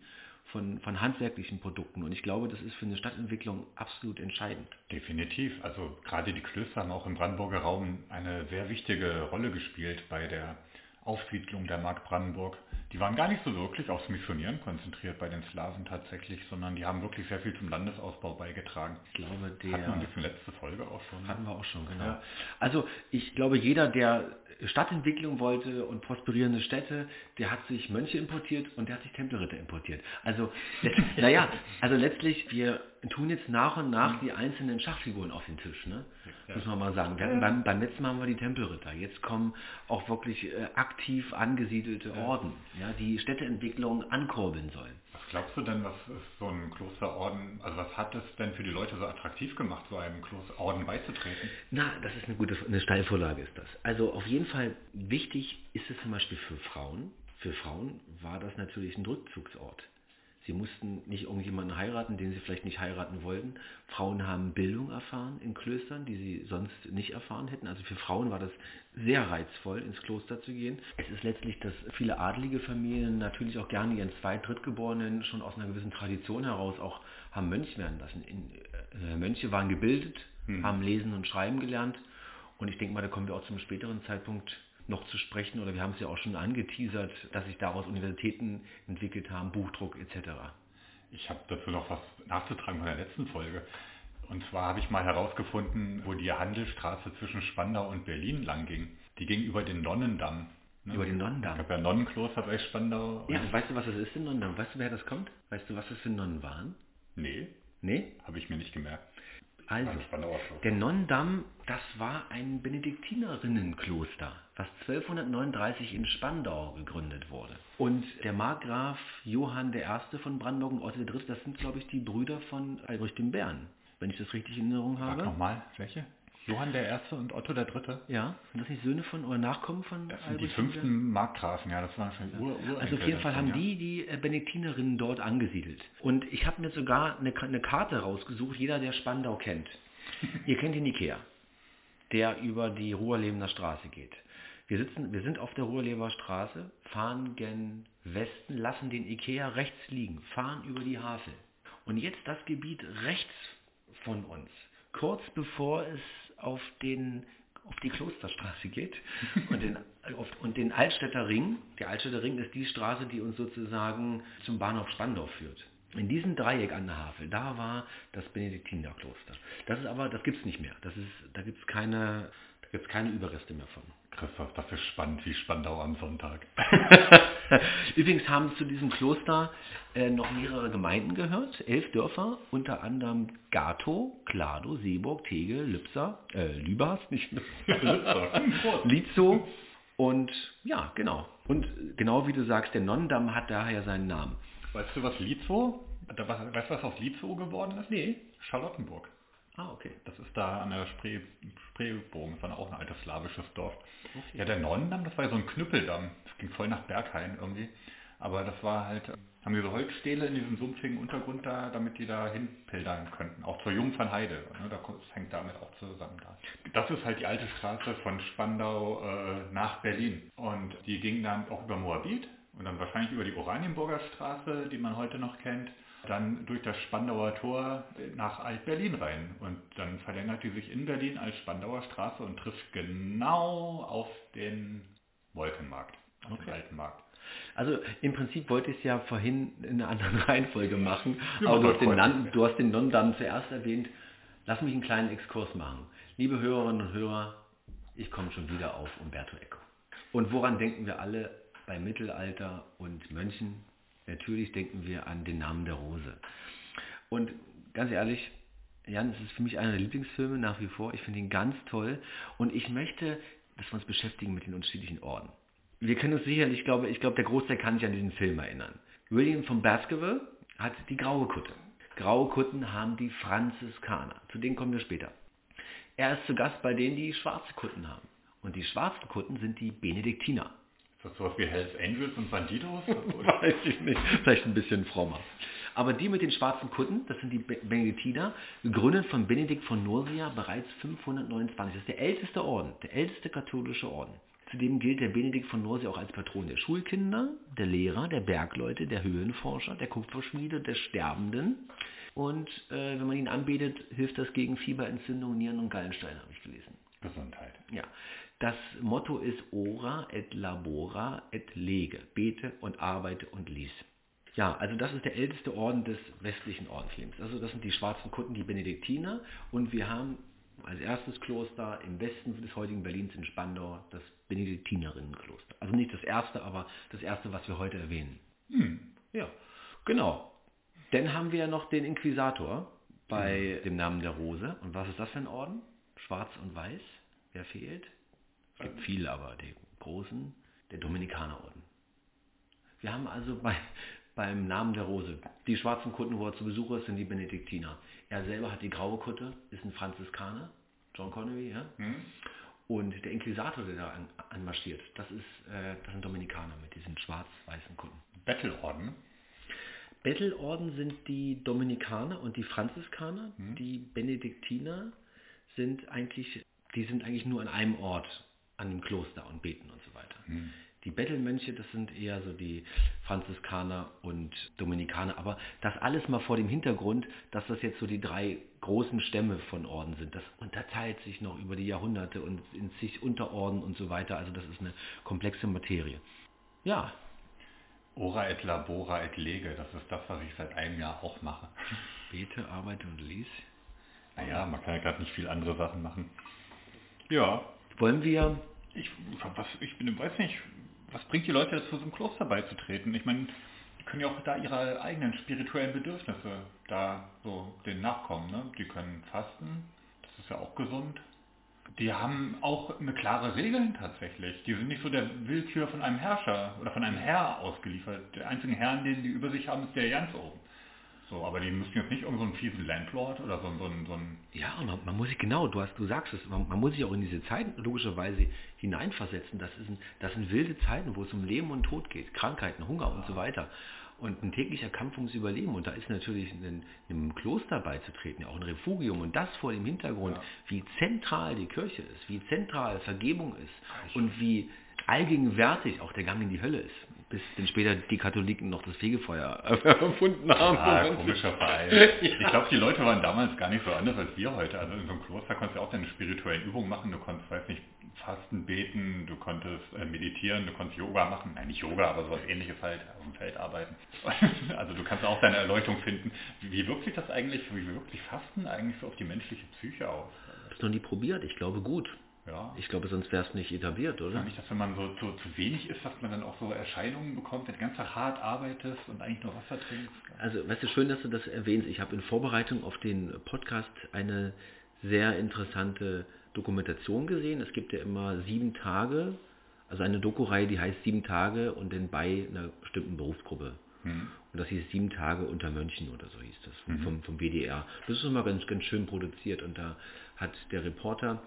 von, von handwerklichen Produkten. Und ich glaube, das ist für eine Stadtentwicklung absolut entscheidend. Definitiv. Also gerade die Klöster haben auch im Brandenburger Raum eine sehr wichtige Rolle gespielt bei der Aufsiedlung der Mark Brandenburg die waren gar nicht so wirklich aufs Missionieren konzentriert bei den Slawen tatsächlich, sondern die haben wirklich sehr viel zum Landesausbau beigetragen. Ich glaube, der... Hatten wir bisschen letzte Folge auch schon. Hatten wir auch schon, genau. Ja. Also ich glaube, jeder, der Stadtentwicklung wollte und prosperierende Städte, der hat sich Mönche importiert und der hat sich Tempelritter importiert. Also, naja, also letztlich, wir tun jetzt nach und nach die einzelnen Schachfiguren auf den Tisch, ne? Ja. muss man mal sagen. Hatten beim, beim letzten Mal haben wir die Tempelritter. Jetzt kommen auch wirklich äh, aktiv angesiedelte Orden, ja, die Städteentwicklung ankurbeln sollen. Was glaubst du denn, was ist so ein Klosterorden, also was hat es denn für die Leute so attraktiv gemacht, so einem Klosterorden beizutreten? Na, das ist eine gute, eine Steilvorlage ist das. Also auf jeden Fall wichtig ist es zum Beispiel für Frauen. Für Frauen war das natürlich ein Rückzugsort. Sie mussten nicht irgendjemanden heiraten, den sie vielleicht nicht heiraten wollten. Frauen haben Bildung erfahren in Klöstern, die sie sonst nicht erfahren hätten. Also für Frauen war das sehr reizvoll, ins Kloster zu gehen. Es ist letztlich, dass viele adlige Familien natürlich auch gerne ihren Zweit-, Drittgeborenen schon aus einer gewissen Tradition heraus auch haben Mönch werden lassen. In, äh, Mönche waren gebildet, hm. haben lesen und schreiben gelernt. Und ich denke mal, da kommen wir auch zum späteren Zeitpunkt noch zu sprechen, oder wir haben es ja auch schon angeteasert, dass sich daraus Universitäten entwickelt haben, Buchdruck etc. Ich habe dazu noch was nachzutragen von der letzten Folge. Und zwar habe ich mal herausgefunden, wo die Handelsstraße zwischen Spandau und Berlin lang ging. Die ging über den Nonnendamm. Ne? Über den Nonnendamm? Ich habe ja Nonnenkloster bei Spandau. Ja, weißt du, was das ist, in Nonnendamm? Weißt du, wer das kommt? Weißt du, was das für Nonnen waren? Nee. Nee? Habe ich mir nicht gemerkt. Also, der Nonnendamm, das war ein Benediktinerinnenkloster, was 1239 in Spandau gegründet wurde. Und der Markgraf Johann I. von Brandenburg und Otto III., das sind, glaube ich, die Brüder von Albrecht dem Bären, wenn ich das richtig in Erinnerung habe. Sag nochmal, welche? Johann der Erste und Otto der Dritte? Ja, sind das nicht Söhne von oder Nachkommen von Das sind die fünften Markgrafen, ja, das waren schon ja. Ur, Ur Also auf jeden Fall haben ja. die die äh, Benediktinerinnen dort angesiedelt. Und ich habe mir sogar eine, eine Karte rausgesucht, jeder, der Spandau kennt. Ihr kennt den Ikea. der über die Ruhrlebener Straße geht. Wir, sitzen, wir sind auf der Ruhrleber Straße, fahren gen Westen, lassen den Ikea rechts liegen, fahren über die Havel. Und jetzt das Gebiet rechts von uns, kurz bevor es auf, den, auf die Klosterstraße geht und den, auf, und den Altstädter Ring. Der Altstädter Ring ist die Straße, die uns sozusagen zum Bahnhof Spandau führt. In diesem Dreieck an der Havel, da war das Benediktinerkloster. Das ist aber, das gibt es nicht mehr. Das ist, da gibt es keine, keine Überreste mehr von. Christoph, das ist spannend wie Spandau am Sonntag. Übrigens haben zu diesem Kloster äh, noch mehrere Gemeinden gehört, elf Dörfer, unter anderem Gato, Klado, Seeburg, Tegel, Lübser, äh, Lübars, nicht Lizo und ja, genau. Und genau wie du sagst, der Nonnendamm hat daher seinen Namen. Weißt du, was Lizo, weißt du, was aus Lizo geworden ist? Nee. Charlottenburg. Ah, okay. Das ist da an der Spree, Spreebogen, das war auch ein altes slawisches Dorf. Okay. Ja, der Nonnendamm, das war ja so ein Knüppeldamm. Ging voll nach Berghain irgendwie. Aber das war halt, haben diese Holzstähle in diesem sumpfigen Untergrund da, damit die da hinpildern könnten. Auch zur Jungfernheide. Ne? Das hängt damit auch zusammen da. Das ist halt die alte Straße von Spandau äh, nach Berlin. Und die ging dann auch über Moabit und dann wahrscheinlich über die Oranienburger Straße, die man heute noch kennt dann durch das Spandauer Tor nach Alt-Berlin rein. Und dann verlängert die sich in Berlin als Spandauer Straße und trifft genau auf den Wolkenmarkt, auf okay. den alten Markt. Also im Prinzip wollte ich es ja vorhin in einer anderen Reihenfolge machen, ja, aber du hast, den Nan, du hast den Non dann zuerst erwähnt. Lass mich einen kleinen Exkurs machen. Liebe Hörerinnen und Hörer, ich komme schon wieder auf Umberto Eco. Und woran denken wir alle bei Mittelalter und Mönchen? Natürlich denken wir an den Namen der Rose. Und ganz ehrlich, Jan, es ist für mich einer der Lieblingsfilme nach wie vor. Ich finde ihn ganz toll. Und ich möchte, dass wir uns beschäftigen mit den unterschiedlichen Orden. Wir können uns sicherlich, ich glaube, ich glaube, der Großteil kann sich an diesen Film erinnern. William von Baskerville hat die graue Kutte. Graue Kutten haben die Franziskaner. Zu denen kommen wir später. Er ist zu Gast bei denen, die schwarze Kutten haben. Und die schwarzen Kutten sind die Benediktiner. Ist das sowas wie Hells Angels und Bandidos? Weiß ich nicht. Vielleicht ein bisschen frommer. Aber die mit den schwarzen Kutten, das sind die Benediktiner, gegründet von Benedikt von Nursia bereits 529. Das ist der älteste Orden, der älteste katholische Orden. Zudem gilt der Benedikt von Nursia auch als Patron der Schulkinder, der Lehrer, der Bergleute, der Höhenforscher, der Kupferschmiede, der Sterbenden. Und äh, wenn man ihn anbetet, hilft das gegen Fieberentzündung, Nieren- und Gallensteine, habe ich gelesen. Gesundheit. Ja. Das Motto ist ora et labora et lege. Bete und arbeite und lies. Ja, also das ist der älteste Orden des westlichen Ordenslebens. Also das sind die schwarzen Kutten, die Benediktiner. Und wir haben als erstes Kloster im Westen des heutigen Berlins in Spandau das Benediktinerinnenkloster. Also nicht das erste, aber das erste, was wir heute erwähnen. Hm. Ja, genau. Dann haben wir noch den Inquisitor bei hm. dem Namen der Rose. Und was ist das für ein Orden? Schwarz und Weiß. Wer fehlt? Es gibt viele, aber die großen, der Dominikanerorden. Wir haben also bei, beim Namen der Rose die schwarzen Kutten, wo er zu Besuch ist, sind die Benediktiner. Er selber hat die graue Kutte, ist ein Franziskaner, John Connery, ja. Mhm. Und der Inquisitor, der da an, anmarschiert, das ist äh, das sind Dominikaner mit diesen schwarz-weißen Kutten. Bettelorden? Bettelorden sind die Dominikaner und die Franziskaner. Mhm. Die Benediktiner sind eigentlich, die sind eigentlich nur an einem Ort an dem Kloster und beten und so weiter. Hm. Die Bettelmönche, das sind eher so die Franziskaner und Dominikaner, aber das alles mal vor dem Hintergrund, dass das jetzt so die drei großen Stämme von Orden sind. Das unterteilt sich noch über die Jahrhunderte und in sich Unterorden und so weiter. Also das ist eine komplexe Materie. Ja. Ora et labora et lege, das ist das, was ich seit einem Jahr auch mache. Bete, arbeite und lies. Naja, man kann ja gerade nicht viel andere Sachen machen. Ja, wollen wir... Ich, was, ich bin, weiß nicht, was bringt die Leute dazu, so einem Kloster beizutreten? Ich meine, die können ja auch da ihre eigenen spirituellen Bedürfnisse da so den nachkommen. Ne? Die können fasten, das ist ja auch gesund. Die haben auch eine klare Regeln tatsächlich. Die sind nicht so der Willkür von einem Herrscher oder von einem Herr ausgeliefert. Der einzige Herrn, den die über sich haben, ist der ganz oben. So, aber die müssen jetzt nicht irgendeinen so fiesen Landlord oder so, so, so ein... Ja, man, man, muss sich genau, du, hast, du sagst es, man, man, muss sich auch in diese Zeiten logischerweise hineinversetzen. Das, ist ein, das sind wilde Zeiten, wo es um Leben und Tod geht, Krankheiten, Hunger ja. und so weiter. und ein täglicher Kampf ums Überleben. Und da ist natürlich ein, einem Kloster beizutreten, ja auch ein Refugium und das vor dem Hintergrund, Ja. wie zentral die Kirche ist, wie zentral Vergebung ist und wie allgegenwärtig auch der Gang in die Hölle ist. Bis denn später die Katholiken noch das Fegefeuer erfunden haben. Ah, komischer Verein. Ich glaube, die Leute waren damals gar nicht so anders als wir heute. Also in so einem Kloster konntest du auch deine spirituellen Übungen machen. Du konntest, weiß nicht, fasten, beten, du konntest äh, meditieren, du konntest Yoga machen. Nein, nicht Yoga, aber sowas ähnliches halt, auf dem Feld arbeiten. Also du kannst auch deine Erleuchtung finden. Wie, wirkt sich das eigentlich, wie wirkt sich Fasten eigentlich so auf die menschliche Psyche aus? Habe es noch nie probiert, ich glaube gut. Ja. Ich glaube, sonst wäre es nicht etabliert, Ja, oder? nicht, dass wenn man so zu, zu wenig isst, dass man dann auch so Erscheinungen bekommt, wenn du ganz hart arbeitest und eigentlich nur Wasser trinkst. Also, weißt du, schön, dass du das erwähnst. Ich habe in Vorbereitung auf den Podcast eine sehr interessante Dokumentation gesehen. Es gibt ja immer sieben Tage, also eine Doku-Reihe, die heißt sieben Tage und dann bei einer bestimmten Berufsgruppe. Hm. Und das hieß sieben Tage unter Mönchen oder so hieß das vom, vom, vom WDR. Das ist immer ganz, ganz schön produziert und da hat der Reporter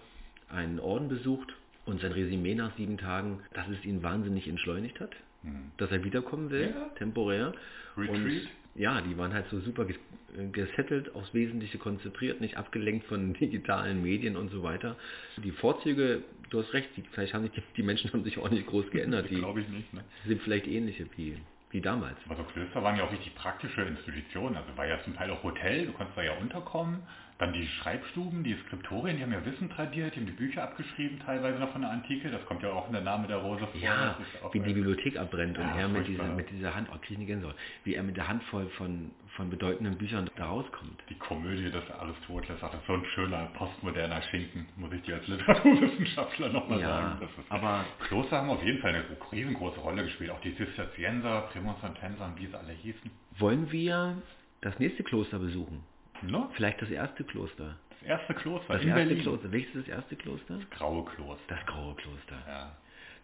einen Orden besucht und sein Resümee nach sieben Tagen, dass es ihn wahnsinnig entschleunigt hat, Hm. dass er wiederkommen will, Ja. temporär. Retreat? Und ja, die waren halt so super äh, gesettelt, aufs Wesentliche konzentriert, nicht abgelenkt von digitalen Medien und so weiter. Die Vorzüge, du hast recht, die, vielleicht haben sich die, die Menschen haben sich auch nicht groß geändert. Die Glaube ich nicht. Ne? sind vielleicht ähnliche wie, wie damals. Aber so Klöster waren ja auch richtig praktische Institutionen. Also war ja zum Teil auch Hotel, du konntest da ja unterkommen. Dann die Schreibstuben, die Skriptorien, die haben ja Wissen tradiert, die haben die Bücher abgeschrieben, teilweise noch von der Antike. Das kommt ja auch in der Name der Rose vor. Ja, wie die Bibliothek abbrennt und Ja, er mit dieser, mit dieser Hand, oh, krieg ich eine Gänsehaut, wie er mit der Handvoll von, von bedeutenden Büchern da rauskommt. die Komödie des Aristoteles, ach, das ist so ein schöner postmoderner Schinken, muss ich dir als Literaturwissenschaftler nochmal Ja, sagen. Das ist, aber- Kloster haben auf jeden Fall eine riesengroße Rolle gespielt. Auch die Zisterzienser, Prämonstratenser und wie sie alle hießen. Wollen wir das nächste Kloster besuchen? Ne? Vielleicht das erste Kloster. Das erste Kloster Das in erste Berlin. Kloster. Welches ist das erste Kloster? Graue Kloster. Das Graue Kloster. Ja.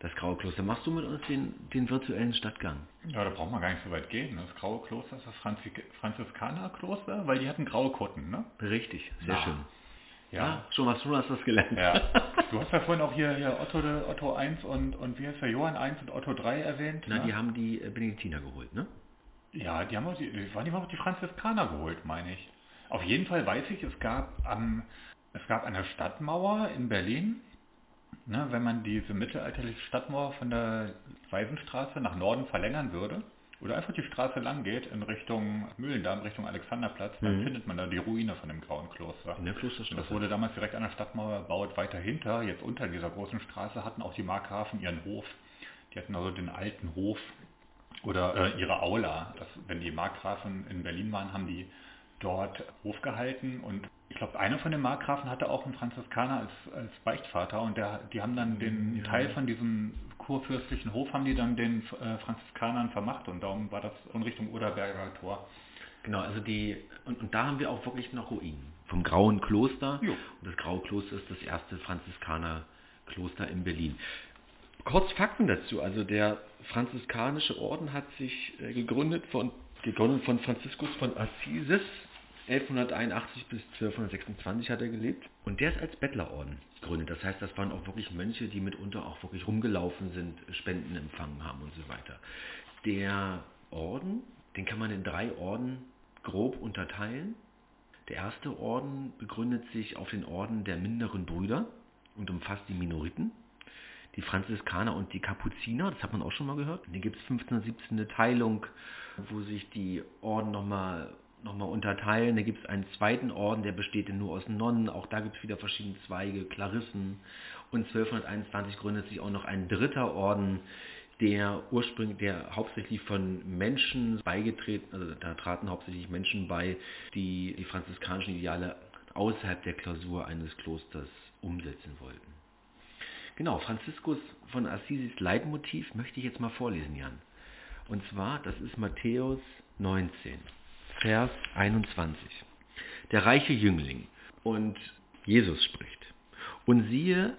Das Graue Kloster. Machst du mit uns den, den virtuellen Stadtgang? Ja, da braucht man gar nicht so weit gehen. ne? Das graue Kloster ist das Franzi Franziskanerkloster, weil die hatten graue Kutten, ne? Richtig, sehr Na, schön. Ja. schon was, schon hast du was gelernt. ja. Du hast ja vorhin auch hier, hier Otto, Otto 1 und, und wie heißt der, Johann 1 und Otto 3 erwähnt. Na, ne? die haben die Benediktiner geholt, ne? Ja, die haben auch die, waren die haben auch die Franziskaner geholt, meine ich. Auf jeden Fall weiß ich, es gab am, es gab an der Stadtmauer in Berlin, ne, wenn man diese mittelalterliche Stadtmauer von der Waisenstraße nach Norden verlängern würde, oder einfach die Straße lang geht in Richtung Mühlendamm, Richtung Alexanderplatz, dann Mhm. findet man da die Ruine von dem Grauen Kloster. In der Klosterstraße. das wurde damals direkt an der Stadtmauer gebaut. Weiter hinter, jetzt unter dieser großen Straße, hatten auch die Markgrafen ihren Hof. Die hatten also den alten Hof oder äh, ihre Aula. Das, wenn die Markgrafen in Berlin waren, haben die dort Hof gehalten und ich glaube, einer von den Markgrafen hatte auch einen Franziskaner als, als Beichtvater und der, die haben dann den Ja. Teil von diesem kurfürstlichen Hof haben die dann den äh, Franziskanern vermacht und darum war das in Richtung Oderberger Tor. Genau, also die, und, und da haben wir auch wirklich noch Ruinen. Vom Grauen Kloster. Jo. Und das Graue Kloster ist das erste Franziskanerkloster in Berlin. Kurz Fakten dazu. Also der franziskanische Orden hat sich äh, gegründet von, gegründet von Franziskus von Assisis. 1181 bis 1226 hat er gelebt. Und der ist als Bettlerorden gegründet. Das heißt, das waren auch wirklich Mönche, die mitunter auch wirklich rumgelaufen sind, Spenden empfangen haben und so weiter. Der Orden, den kann man in drei Orden grob unterteilen. Der erste Orden begründet sich auf den Orden der minderen Brüder und umfasst die Minoriten, die Franziskaner und die Kapuziner, das hat man auch schon mal gehört. Dann gibt es 1517 eine Teilung, wo sich die Orden nochmal noch mal unterteilen. Da gibt es einen zweiten Orden, der besteht nur aus Nonnen, auch da gibt es wieder verschiedene Zweige, Klarissen. Und 1221 gründet sich auch noch ein dritter Orden, der ursprünglich, der hauptsächlich von Menschen beigetreten, also da traten hauptsächlich Menschen bei, die die franziskanischen Ideale außerhalb der Klausur eines Klosters umsetzen wollten. Genau, Franziskus von Assisis Leitmotiv möchte ich jetzt mal vorlesen, Jan. Und zwar, das ist Matthäus 19, Vers 21. Der reiche Jüngling. Und Jesus spricht. Und siehe,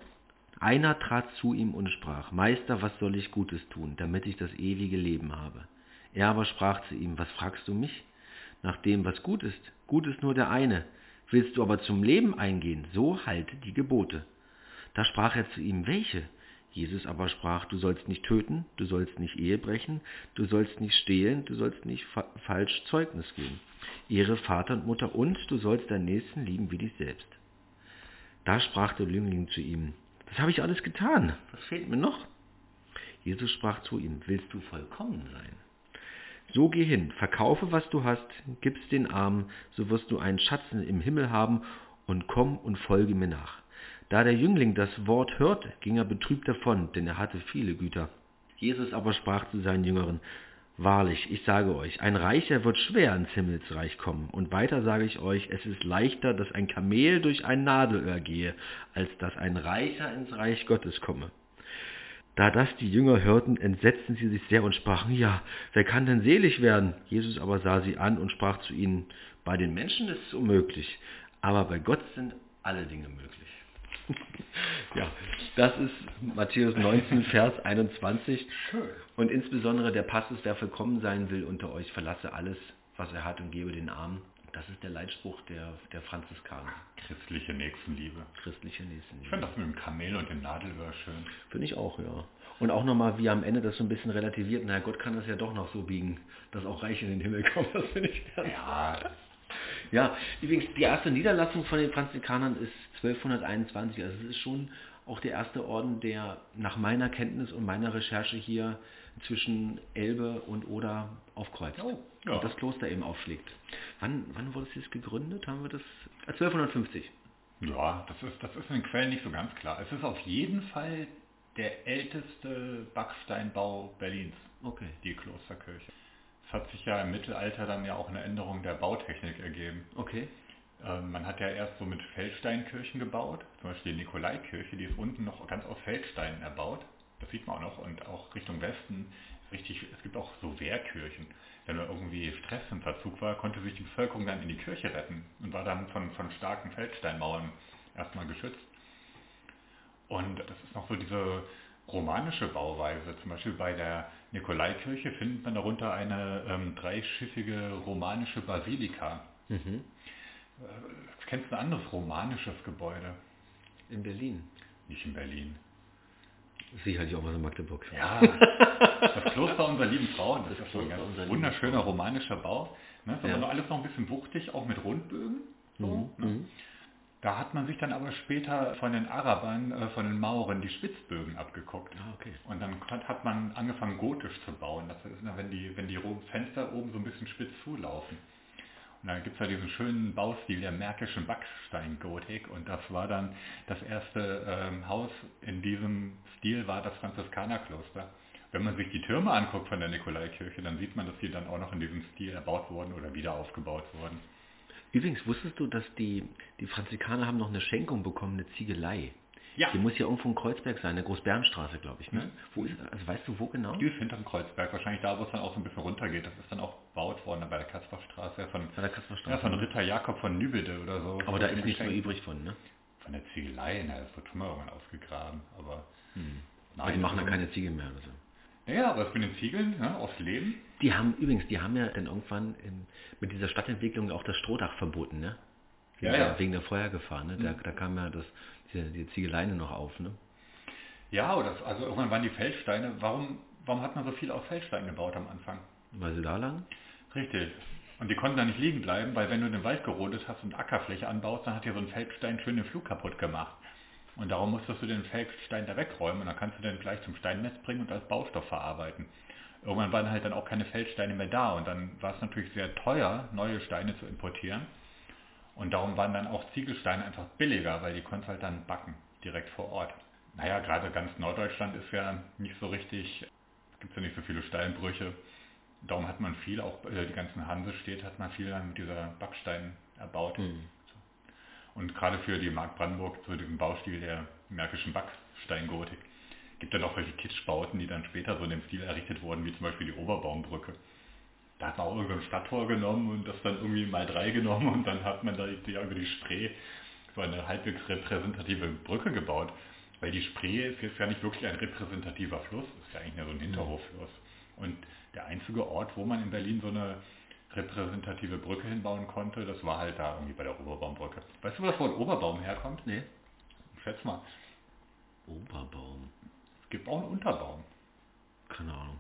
einer trat zu ihm und sprach, Meister, was soll ich Gutes tun, damit ich das ewige Leben habe? Er aber sprach zu ihm, was fragst du mich? Nach dem, was gut ist, gut ist nur der eine. Willst du aber zum Leben eingehen, so halte die Gebote. Da sprach er zu ihm, welche? Jesus aber sprach, du sollst nicht töten, du sollst nicht Ehe brechen, du sollst nicht stehlen, du sollst nicht fa falsch Zeugnis geben. Ehre Vater und Mutter und du sollst deinen Nächsten lieben wie dich selbst. Da sprach der Jüngling zu ihm, das habe ich alles getan, was fehlt mir noch? Jesus sprach zu ihm, willst du vollkommen sein? So geh hin, verkaufe, was du hast, gib's den Armen, so wirst du einen Schatz im Himmel haben, und komm und folge mir nach. Da der Jüngling das Wort hörte, ging er betrübt davon, denn er hatte viele Güter. Jesus aber sprach zu seinen Jüngern, Wahrlich, ich sage euch, ein Reicher wird schwer ins Himmelsreich kommen. Und weiter sage ich euch, es ist leichter, dass ein Kamel durch ein Nadelöhr gehe, als dass ein Reicher ins Reich Gottes komme. Da das die Jünger hörten, entsetzten sie sich sehr und sprachen, ja, wer kann denn selig werden? Jesus aber sah sie an und sprach zu ihnen, bei den Menschen ist es unmöglich, aber bei Gott sind alle Dinge möglich. Ja, das ist Matthäus 19, Vers 21. Schön. Und insbesondere der Passus, wer vollkommen sein will unter euch, verlasse alles, was er hat und gebe den Armen. Das ist der Leitspruch der, der Franziskaner. Christliche Nächstenliebe. Christliche Ich Nächstenliebe. finde das mit dem Kamel und dem Nadelöhr schön. Finde ich auch, ja. Und auch nochmal, wie am Ende das so ein bisschen relativiert. Na Gott kann das ja doch noch so biegen, dass auch Reiche in den Himmel kommen. Das finde ich ganz Ja, Ja, übrigens, die erste Niederlassung von den Franziskanern ist 1221. Also es ist schon auch der erste Orden, der nach meiner Kenntnis und meiner Recherche hier zwischen Elbe und Oder aufkreuzt. Oh, ja. Und das Kloster eben aufschlägt. Wann, wann wurde es jetzt gegründet? Haben wir das? Äh, 1250. Ja, das ist, das ist in den Quellen nicht so ganz klar. Es ist auf jeden Fall der älteste Backsteinbau Berlins, Okay. die Klosterkirche. Es hat sich ja im Mittelalter dann ja auch eine Änderung der Bautechnik ergeben. Okay. Ähm, man hat ja erst so mit Feldsteinkirchen gebaut, zum Beispiel die Nikolaikirche, die ist unten noch ganz aus Feldsteinen erbaut. Das sieht man auch noch und auch Richtung Westen richtig, es gibt auch so Wehrkirchen. Wenn da irgendwie Stress im Verzug war, konnte sich die Bevölkerung dann in die Kirche retten und war dann von, von starken Feldsteinmauern erstmal geschützt. Und das ist noch so diese romanische Bauweise. Zum Beispiel bei der Nikolaikirche findet man darunter eine ähm, dreischiffige romanische Basilika. Mhm. Äh, Kennst du ein anderes romanisches Gebäude? In Berlin. Nicht in Berlin. Sicherlich auch was in Magdeburg. Ja, das Kloster unserer lieben Frauen, das, Das ist so ein ganz wunderschöner romanischer Bau. Ne? Ist Ja. aber noch alles noch ein bisschen wuchtig, auch mit Rundbögen. So, Mhm. ne? Da hat man sich dann aber später von den Arabern, äh, von den Mauren, die Spitzbögen abgeguckt. Ah, okay. Und dann kon- hat man angefangen gotisch zu bauen. Das ist, wenn die, wenn die Fenster oben so ein bisschen spitz zulaufen. Und dann gibt es ja diesen schönen Baustil der märkischen Backsteingotik. Und das war dann das erste ähm, Haus in diesem Stil, war das Franziskanerkloster. Wenn man sich die Türme anguckt von der Nikolaikirche, dann sieht man, dass die dann auch noch in diesem Stil erbaut wurden oder wieder aufgebaut wurden. Übrigens, wusstest du, dass die, die Franziskaner haben noch eine Schenkung bekommen, eine Ziegelei? Ja. Die muss ja irgendwo in Kreuzberg sein, der Großbernstraße, glaube ich. Ne? Mhm. Wo ist, also weißt du, wo genau? Die ist hinterm Kreuzberg, wahrscheinlich da, wo es dann auch so ein bisschen runtergeht. Das ist dann auch gebaut worden bei der Kasperstraße, ja, von, Bei der Kasperstraße. ja, von Ritter Jakob von Nübede oder so. Aber da ist nichts mehr übrig von, ne? Von der Ziegelei, na, das wird schon mal irgendwann ausgegraben, aber... Aber die machen also- keine Ziegel mehr oder so. Naja, aber das mit den Ziegeln, ne, aufs Leben. Die haben übrigens, die haben ja dann irgendwann in, mit dieser Stadtentwicklung auch das Strohdach verboten, ne? Wegen, Ja, ja. Mhm. wegen der Feuergefahr, ne? Da, da kam ja das, die, die Ziegeleine noch auf, ne? Ja, oder, also irgendwann waren die Feldsteine. Warum, warum hat man so viel aus Feldstein gebaut am Anfang? Weil sie da lagen? Richtig. Und die konnten da nicht liegen bleiben, weil wenn du den Wald gerodet hast und Ackerfläche anbaust, dann hat dir so ein Feldstein schön den Flug kaputt gemacht. Und darum musstest du den Feldstein da wegräumen und dann kannst du den gleich zum Steinmetz bringen und als Baustoff verarbeiten. Irgendwann waren halt dann auch keine Feldsteine mehr da und dann war es natürlich sehr teuer, neue Steine zu importieren. Und darum waren dann auch Ziegelsteine einfach billiger, weil die konntest halt dann backen, direkt vor Ort. Naja, gerade ganz Norddeutschland ist ja nicht so richtig, es gibt ja nicht so viele Steinbrüche. Darum hat man viel, auch äh, die ganzen Hansestädte hat man viel dann mit dieser Backstein erbaut. Hm. Und gerade für die Mark Brandenburg, zu diesem Baustil der märkischen Backsteingotik, gibt es auch solche Kitschbauten, die dann später so in dem Stil errichtet wurden, wie zum Beispiel die Oberbaumbrücke. Da hat man auch irgendein Stadttor genommen und das dann irgendwie mal drei genommen und dann hat man da die, über die Spree so eine halbwegs repräsentative Brücke gebaut. Weil die Spree ist jetzt ja nicht wirklich ein repräsentativer Fluss, ist ja eigentlich nur so ein Hinterhoffluss. Und der einzige Ort, wo man in Berlin so eine repräsentative Brücke hinbauen konnte, das war halt da irgendwie bei der Oberbaumbrücke. Weißt du, wo das Wort Oberbaum herkommt? Nee. Schätz mal. Oberbaum. Es gibt auch einen Unterbaum. Keine Ahnung.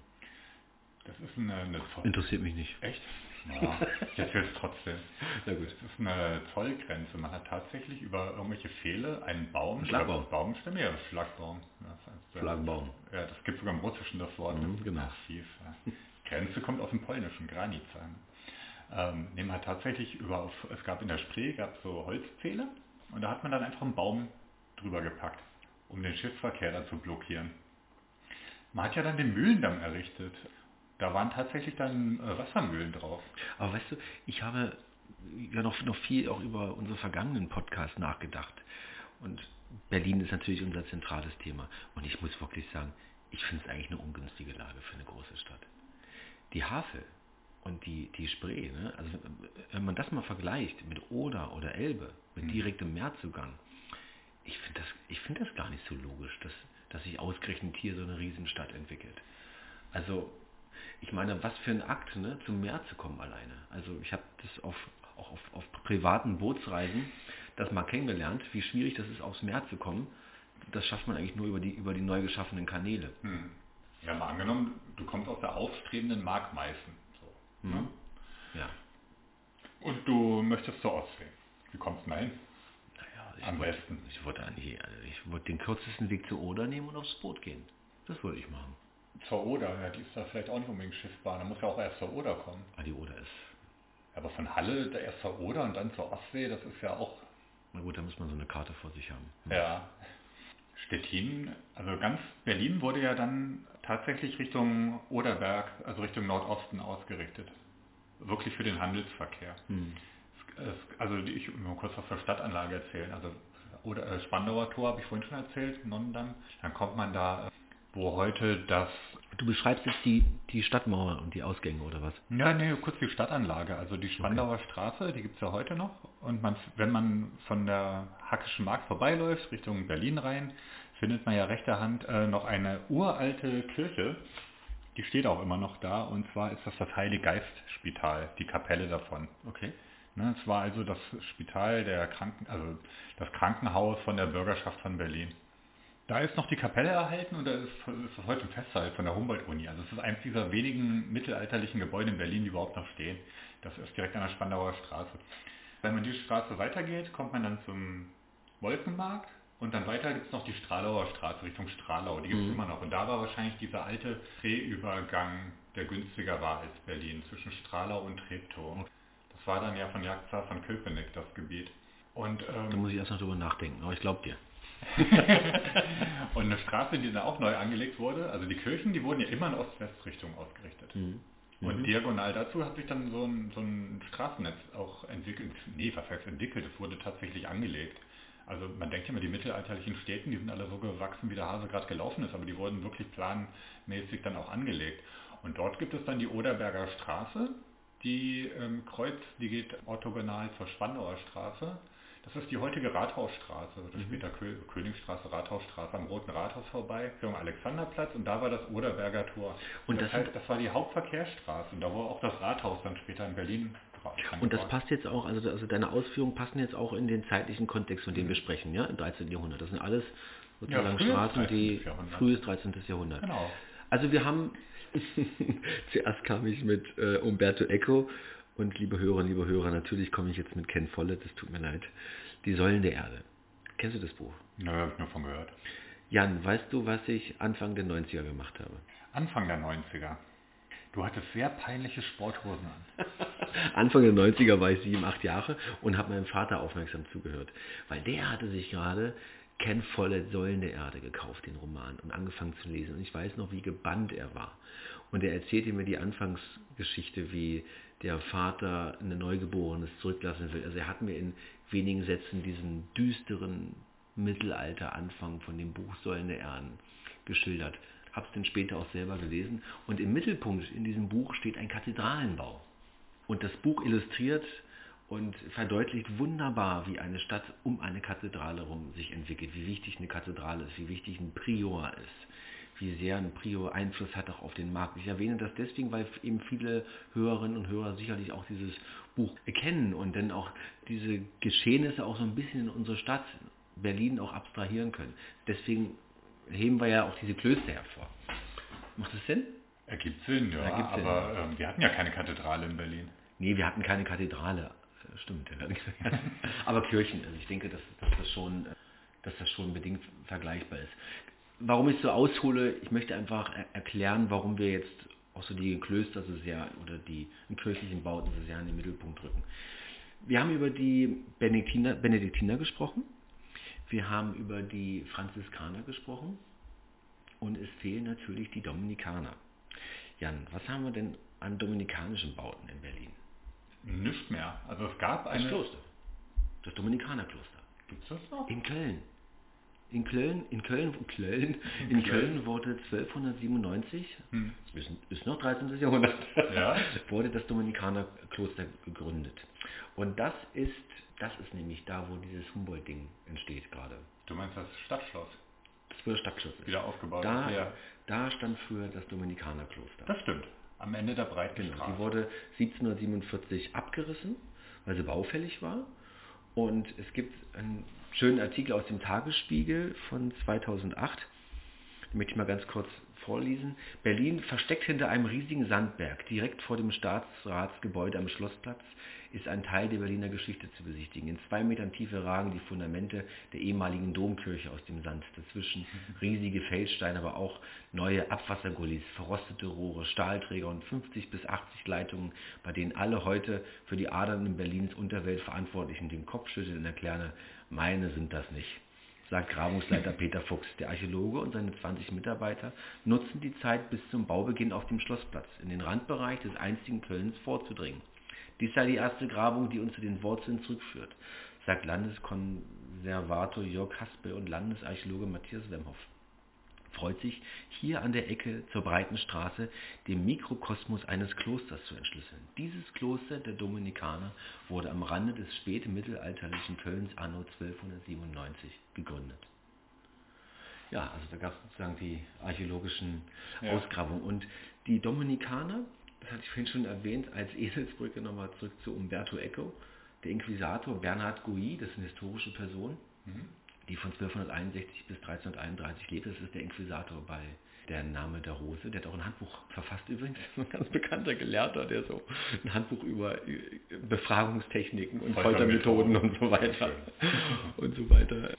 Das ist eine, eine Zoll. Interessiert mich nicht. Echt? Ja, ich erzähle es trotzdem. Na gut. Das ist eine Zollgrenze. Man hat tatsächlich über irgendwelche Fehler einen Baum, Ein Schlagbaum. Baumstämme, ja, Schlagbaum. Ja, das heißt, Schlagbaum. Ja, das gibt sogar im Russischen das Wort. Mhm, genau. massiv. Ja. Grenze kommt aus dem Polnischen, Granica. Ähm, nehmen wir tatsächlich über, auf, es gab in der Spree, gab so Holzpfähle und da hat man dann einfach einen Baum drüber gepackt, um den Schiffsverkehr da zu blockieren. Man hat ja dann den Mühlendamm errichtet. Da waren tatsächlich dann äh, Wassermühlen drauf. Aber weißt du, ich habe ja noch, noch viel auch über unsere vergangenen Podcasts nachgedacht. Und Berlin ist natürlich unser zentrales Thema. Und ich muss wirklich sagen, ich finde es eigentlich eine ungünstige Lage für eine große Stadt. Die Havel und die, die Spree, ne? also wenn man das mal vergleicht mit Oder oder Elbe, mit Mhm. direktem Meerzugang, ich finde das, ich finde das gar nicht so logisch, dass, dass sich ausgerechnet hier so eine Riesenstadt entwickelt. Also, ich meine, was für ein Akt, ne, zum Meer zu kommen alleine. Also ich habe das auf, auch auf, auf privaten Bootsreisen das mal kennengelernt, wie schwierig das ist, aufs Meer zu kommen. Das schafft man eigentlich nur über die, über die neu geschaffenen Kanäle. Hm. Ja, mal angenommen, du kommst aus der aufstrebenden Mark Meißen. So, ne? Mhm. Ja. Und du möchtest zur Ostsee. Wie kommst du da hin? Naja, ich Am besten. ich würde eigentlich, also ich würde den kürzesten Weg zur Oder nehmen und aufs Boot gehen. Das würde ich machen. Zur Oder, ja, die ist da vielleicht auch nicht unbedingt schiffbar. Da muss ja auch erst zur Oder kommen. Ah, die Oder ist, Aber von Halle da erst zur Oder und dann zur Ostsee, das ist ja auch, na gut, da muss man so eine Karte vor sich haben. ja. Stettin, also ganz Berlin wurde ja dann tatsächlich Richtung Oderberg, also Richtung Nordosten ausgerichtet. Wirklich für den Handelsverkehr. Hm. Also ich will mal kurz was zur Stadtanlage erzählen. Also oder äh, Spandauer Tor habe ich vorhin schon erzählt, Nonnendamm. Dann kommt man da, äh, wo heute das Du beschreibst jetzt die, die Stadtmauer und die Ausgänge oder was? Ja, nee, kurz die Stadtanlage. Also die Spandauer Straße, die gibt es ja heute noch. Und man, wenn man von der Hackischen Markt vorbeiläuft, Richtung Berlin rein, findet man ja rechter Hand äh, noch eine uralte Kirche. Die steht auch immer noch da. Und zwar ist das das Heilige Geist Spital, die Kapelle davon. Okay. Ne, es war also das Spital der Kranken, also das Krankenhaus von der Bürgerschaft von Berlin. Da ist noch die Kapelle erhalten und da ist, ist das heute ein Festzeit von der Humboldt-Uni. Also es ist eines dieser wenigen mittelalterlichen Gebäude in Berlin, die überhaupt noch stehen. Das ist direkt an der Spandauer Straße. Wenn man die Straße weitergeht, kommt man dann zum Wolkenmarkt und dann weiter gibt es noch die Stralauer Straße Richtung Stralau. Die gibt es Mhm. immer noch. Und da war wahrscheinlich dieser alte Drehübergang, der günstiger war als Berlin, zwischen Stralau und Treptow. Das war dann ja von Jagdzahl von Köpenick das Gebiet. Und, Da ähm, muss ich erst noch drüber nachdenken, aber ich glaube dir. und eine Straße, die dann auch neu angelegt wurde, also die Kirchen, die wurden ja immer in Ost-West-Richtung ausgerichtet. Mhm. Und Mhm. diagonal dazu hat sich dann so ein, so ein Straßennetz auch entwickelt. Nee, was heißt entwickelt? Es wurde tatsächlich angelegt. Also man denkt immer, die mittelalterlichen Städten, die sind alle so gewachsen, wie der Hase gerade gelaufen ist, aber die wurden wirklich planmäßig dann auch angelegt. Und dort gibt es dann die Oderberger Straße, die ähm, kreuzt, die geht orthogonal zur Spandauer Straße. Das ist die heutige Rathausstraße, oder Mhm. später Kö Königstraße, Rathausstraße am Roten Rathaus vorbei, Richtung Alexanderplatz und da war das Oderberger Tor. Und das, das heißt, das war die Hauptverkehrsstraße und da war auch das Rathaus dann später in Berlin. Und das passt jetzt auch, also, also deine Ausführungen passen jetzt auch in den zeitlichen Kontext, von dem Mhm. wir sprechen, ja, im 13. Jahrhundert. Das sind alles sozusagen frühes Straßen, die 13. Jahrhundert. frühes 13. Jahrhundert. Genau. Also wir haben, zuerst kam ich mit äh, Umberto Eco und liebe Hörerinnen, liebe Hörer, natürlich komme ich jetzt mit Ken Follett, das tut mir leid, Die Säulen der Erde. Kennst du das Buch? Nö, habe ich nur von gehört. Jan, weißt du, was ich Anfang der 90er gemacht habe? Anfang der 90er. Du hattest sehr peinliche Sporthosen an. Anfang der 90er war ich sieben, acht Jahre und habe meinem Vater aufmerksam zugehört, weil der hatte sich gerade Ken Follett Säulen der Erde gekauft, den Roman, und angefangen zu lesen. Und ich weiß noch, wie gebannt er war. Und er erzählte mir die Anfangsgeschichte, wie der Vater ein Neugeborenes zurücklassen will. Also er hat mir in wenigen Sätzen diesen düsteren Mittelalter-Anfang von dem Buch Säulen der Erden geschildert. Habe es dann später auch selber gelesen. Und im Mittelpunkt in diesem Buch steht ein Kathedralenbau. Und das Buch illustriert und verdeutlicht wunderbar, wie eine Stadt um eine Kathedrale herum sich entwickelt, wie wichtig eine Kathedrale ist, wie wichtig ein Prior ist, wie sehr ein Prior Einfluss hat auch auf den Markt. Ich erwähne das deswegen, weil eben viele Hörerinnen und Hörer sicherlich auch dieses Buch kennen und dann auch diese Geschehnisse auch so ein bisschen in unsere Stadt Berlin auch abstrahieren können. Deswegen heben wir ja auch diese Klöster hervor. Macht das Sinn? Ergibt Sinn, ja. Ergibt Sinn. aber ähm, wir hatten ja keine Kathedrale in Berlin. Nee, wir hatten keine Kathedrale. Äh, Stimmt, ja. aber Kirchen. Also ich denke, dass, dass, das schon, äh, dass das schon bedingt vergleichbar ist. Warum ich so aushole, ich möchte einfach er erklären, warum wir jetzt auch so die Klöster so sehr oder die kirchlichen Bauten so sehr in den Mittelpunkt rücken. Wir haben über die Benediktiner, Benediktiner gesprochen, wir haben über die Franziskaner gesprochen und es fehlen natürlich die Dominikaner. Jan, was haben wir denn an dominikanischen Bauten in Berlin? Nicht mehr. Also es gab eine... Das Kloster. Das Dominikanerkloster. Gibt es das noch? In Köln. In Köln, in Köln, in Köln, in Köln wurde 1297, hm. ist, noch 13. Jahrhundert, ja. wurde das Dominikanerkloster gegründet. Und das ist, das ist nämlich da, wo dieses Humboldt-Ding entsteht gerade. Du meinst das Stadtschloss? Das früher Stadtschloss ist. Wieder aufgebaut. Da, ja. da stand früher das Dominikanerkloster. Das stimmt. Am Ende der Breite. Genau. Die wurde 1747 abgerissen, weil sie baufällig war. Und es gibt einen schönen Artikel aus dem Tagesspiegel von 2008. Den möchte ich mal ganz kurz vorlesen. Berlin versteckt hinter einem riesigen Sandberg, direkt vor dem Staatsratsgebäude am Schlossplatz, ist ein Teil der Berliner Geschichte zu besichtigen. In zwei Metern Tiefe ragen die Fundamente der ehemaligen Domkirche aus dem Sand. Dazwischen riesige Feldsteine, aber auch neue Abwassergullis, verrostete Rohre, Stahlträger und 50 bis 80 Leitungen, bei denen alle heute für die Adern in Berlins Unterwelt Verantwortlichen den Kopf schütteln und erklären, meine sind das nicht sagt Grabungsleiter Peter Fuchs. Der Archäologe und seine 20 Mitarbeiter nutzen die Zeit bis zum Baubeginn auf dem Schlossplatz, in den Randbereich des einstigen Kölns vorzudringen. Dies sei die erste Grabung, die uns zu den Wurzeln zurückführt, sagt Landeskonservator Jörg Haspel und Landesarchäologe Matthias Wemhoff. Freut sich, hier an der Ecke zur breiten Straße den Mikrokosmos eines Klosters zu entschlüsseln. Dieses Kloster der Dominikaner wurde am Rande des spätmittelalterlichen Kölns anno 1297 gegründet. Ja, also da gab es sozusagen die archäologischen ja. Ausgrabungen. Und die Dominikaner das hatte ich vorhin schon erwähnt, als Eselsbrücke nochmal zurück zu Umberto Eco, der Inquisitor Bernhard Gouy, das ist eine historische Person, mhm. Die von 1261 bis 1331 lebte. Das ist der Inquisitor bei der Name der Rose. Der hat auch ein Handbuch verfasst übrigens, ein ganz bekannter Gelehrter, der so ein Handbuch über Befragungstechniken und Foltermethoden und so weiter und so weiter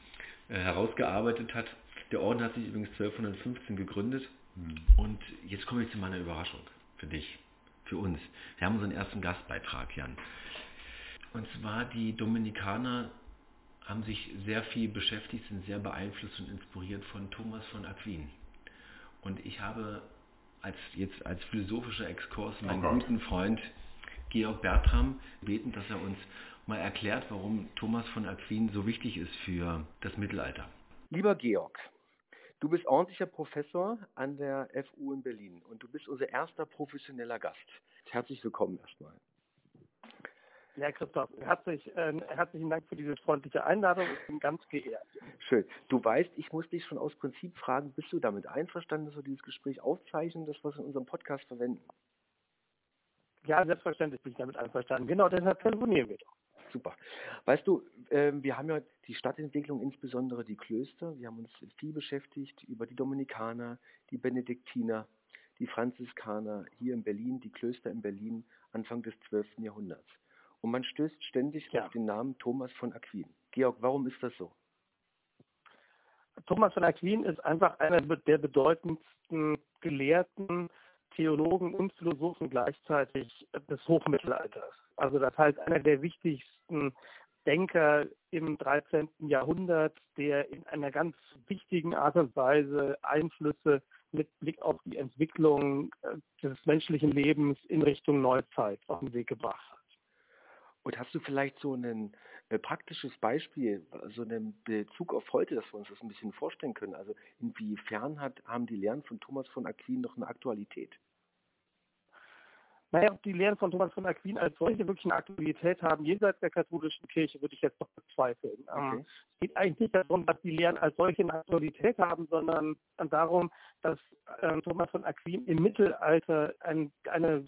äh, herausgearbeitet hat. Der Orden hat sich übrigens 1215 gegründet. Mhm. Und jetzt komme ich zu meiner Überraschung für dich für uns. Wir haben unseren ersten Gastbeitrag, Jan. Und zwar die Dominikaner haben sich sehr viel beschäftigt, sind sehr beeinflusst und inspiriert von Thomas von Aquin. Und ich habe als jetzt als philosophischer Exkurs meinen oh guten Freund Georg Bertram gebeten, dass er uns mal erklärt, warum Thomas von Aquin so wichtig ist für das Mittelalter. Lieber Georg, Du bist ordentlicher Professor an der FU in Berlin und du bist unser erster professioneller Gast. Herzlich willkommen erstmal. Ja, Christoph, herzlich, äh, herzlichen Dank für diese freundliche Einladung. Ich bin ganz geehrt. Schön. Du weißt, ich muss dich schon aus Prinzip fragen, bist du damit einverstanden, dass wir dieses Gespräch aufzeichnen, dass wir es in unserem Podcast verwenden? Ja, selbstverständlich bin ich damit einverstanden. Genau, deshalb telefonieren wir doch. Super. Weißt du, äh, wir haben ja die Stadtentwicklung, insbesondere die Klöster. Wir haben uns viel beschäftigt über die Dominikaner, die Benediktiner, die Franziskaner hier in Berlin, die Klöster in Berlin Anfang des 12. Jahrhunderts. Und man stößt ständig ja. auf den Namen Thomas von Aquin. Georg, warum ist das so? Thomas von Aquin ist einfach einer der bedeutendsten Gelehrten, Theologen und Philosophen gleichzeitig des Hochmittelalters. Also das heißt einer der wichtigsten Denker im 13. Jahrhundert, der in einer ganz wichtigen Art und Weise Einflüsse mit Blick auf die Entwicklung äh, des menschlichen Lebens in Richtung Neuzeit auf den Weg gebracht hat. Und hast du vielleicht so ein äh, praktisches Beispiel, so einen Bezug auf heute, dass wir uns das ein bisschen vorstellen können? Also inwiefern hat, haben die Lehren von Thomas von Aquin noch eine Aktualität? Naja, ob die Lehren von Thomas von Aquin als solche wirklich eine Aktualität haben, jenseits der katholischen Kirche, würde ich jetzt doch bezweifeln. Ähm, okay. Es geht eigentlich nicht darum, dass die Lehren als solche eine Aktualität haben, sondern darum, dass äh, Thomas von Aquin im Mittelalter ein, eine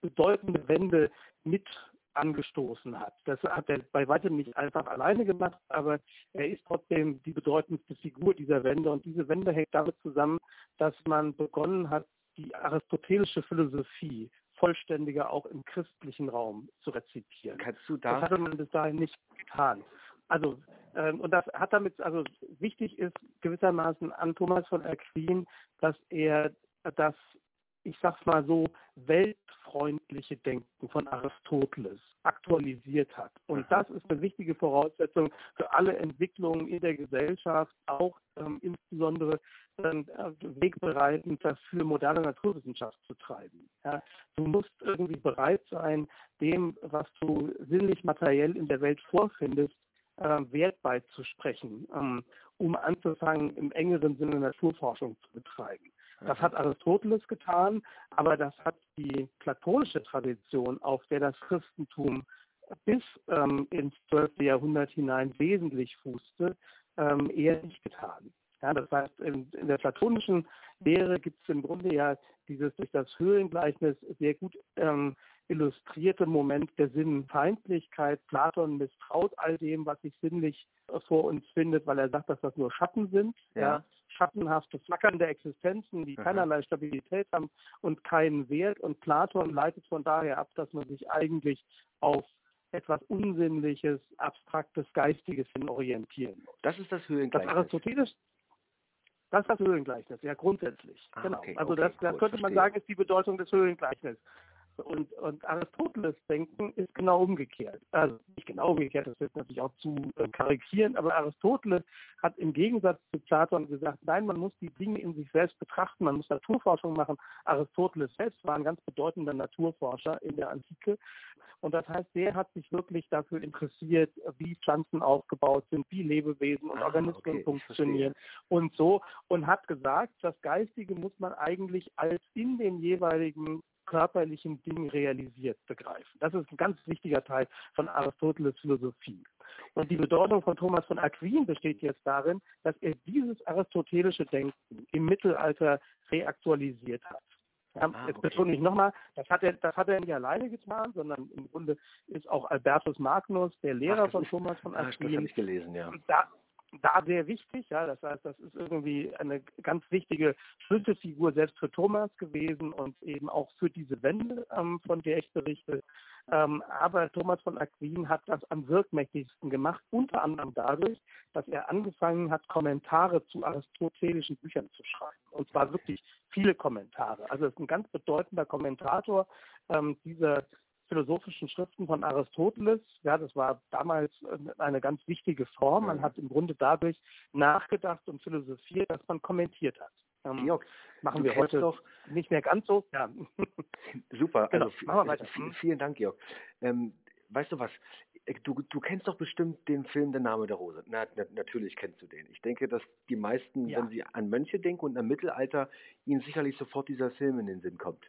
bedeutende Wende mit angestoßen hat. Das hat er bei weitem nicht einfach alleine gemacht, aber er ist trotzdem die bedeutendste Figur dieser Wende. Und diese Wende hängt damit zusammen, dass man begonnen hat, die aristotelische Philosophie vollständiger auch im christlichen Raum zu rezipieren. Kannst du da? Das hatte man bis dahin nicht getan. Also ähm, und das hat damit, also wichtig ist gewissermaßen an Thomas von Aquin, dass er das ich sag's mal so, weltfreundliche Denken von Aristoteles aktualisiert hat. Und das ist eine wichtige Voraussetzung für alle Entwicklungen in der Gesellschaft, auch ähm, insbesondere ähm, wegbereitend dafür, moderne Naturwissenschaft zu treiben. Ja, du musst irgendwie bereit sein, dem, was du sinnlich materiell in der Welt vorfindest, äh, Wert beizusprechen, ähm, um anzufangen, im engeren Sinne Naturforschung zu betreiben. Das hat Aristoteles getan, aber das hat die platonische Tradition, auf der das Christentum bis ähm, ins 12. Jahrhundert hinein wesentlich fußte, ähm, eher nicht getan. Ja, das heißt, in, in der platonischen Lehre gibt es im Grunde ja dieses durch das Höhlengleichnis sehr gut ähm, illustrierte Moment der Sinnfeindlichkeit. Platon misstraut all dem, was sich sinnlich vor uns findet, weil er sagt, dass das nur Schatten sind. Ja. ja schattenhafte, flackernde Existenzen, die Aha. keinerlei Stabilität haben und keinen Wert. Und Platon leitet von daher ab, dass man sich eigentlich auf etwas Unsinnliches, Abstraktes, Geistiges hin orientieren muss. Das ist das Höhlengleichnis. Das Aristoteles, das ist das Höhlengleichnis, ja grundsätzlich. Ah, genau. Okay, also okay, das, das könnte man sagen, ist die Bedeutung des Höhlengleichnisses. Und, und Aristoteles Denken ist genau umgekehrt. Also nicht genau umgekehrt, das wird natürlich auch zu äh, karikieren, aber Aristoteles hat im Gegensatz zu Platon gesagt, nein, man muss die Dinge in sich selbst betrachten, man muss Naturforschung machen. Aristoteles selbst war ein ganz bedeutender Naturforscher in der Antike. Und das heißt, der hat sich wirklich dafür interessiert, wie Pflanzen aufgebaut sind, wie Lebewesen und ah, Organismen okay, funktionieren und so. Und hat gesagt, das Geistige muss man eigentlich als in den jeweiligen körperlichen Dingen realisiert begreifen. Das ist ein ganz wichtiger Teil von Aristoteles Philosophie. Und die Bedeutung von Thomas von Aquin besteht jetzt darin, dass er dieses aristotelische Denken im Mittelalter reaktualisiert hat. Ja, ah, jetzt okay. betone ich nochmal, das hat er, das hat er nicht alleine getan, sondern im Grunde ist auch Albertus Magnus, der Lehrer Ach, von Thomas von Aquin, ah, das ich gelesen, ja. Da, da sehr wichtig. Ja, das heißt, das ist irgendwie eine ganz wichtige Schlüsselfigur selbst für Thomas gewesen und eben auch für diese Wende, ähm, von der ich berichte. Ähm, aber Thomas von Aquin hat das am wirkmächtigsten gemacht, unter anderem dadurch, dass er angefangen hat, Kommentare zu aristotelischen Büchern zu schreiben. Und zwar wirklich viele Kommentare. Also es ist ein ganz bedeutender Kommentator ähm, dieser philosophischen Schriften von Aristoteles. Ja, das war damals äh, eine ganz wichtige Form. Man hat im Grunde dadurch nachgedacht und philosophiert, dass man kommentiert hat. Ähm, Georg, machen wir heute doch nicht mehr ganz so. Ja. Super. Genau. Also, machen wir weiter. Vielen Dank, Georg. Ähm, weißt du was? Du, du kennst doch bestimmt den Film Der Name der Rose. Na, na, natürlich kennst du den. Ich denke, dass die meisten, ja. wenn sie an Mönche denken und am Mittelalter, ihnen sicherlich sofort dieser Film in den Sinn kommt.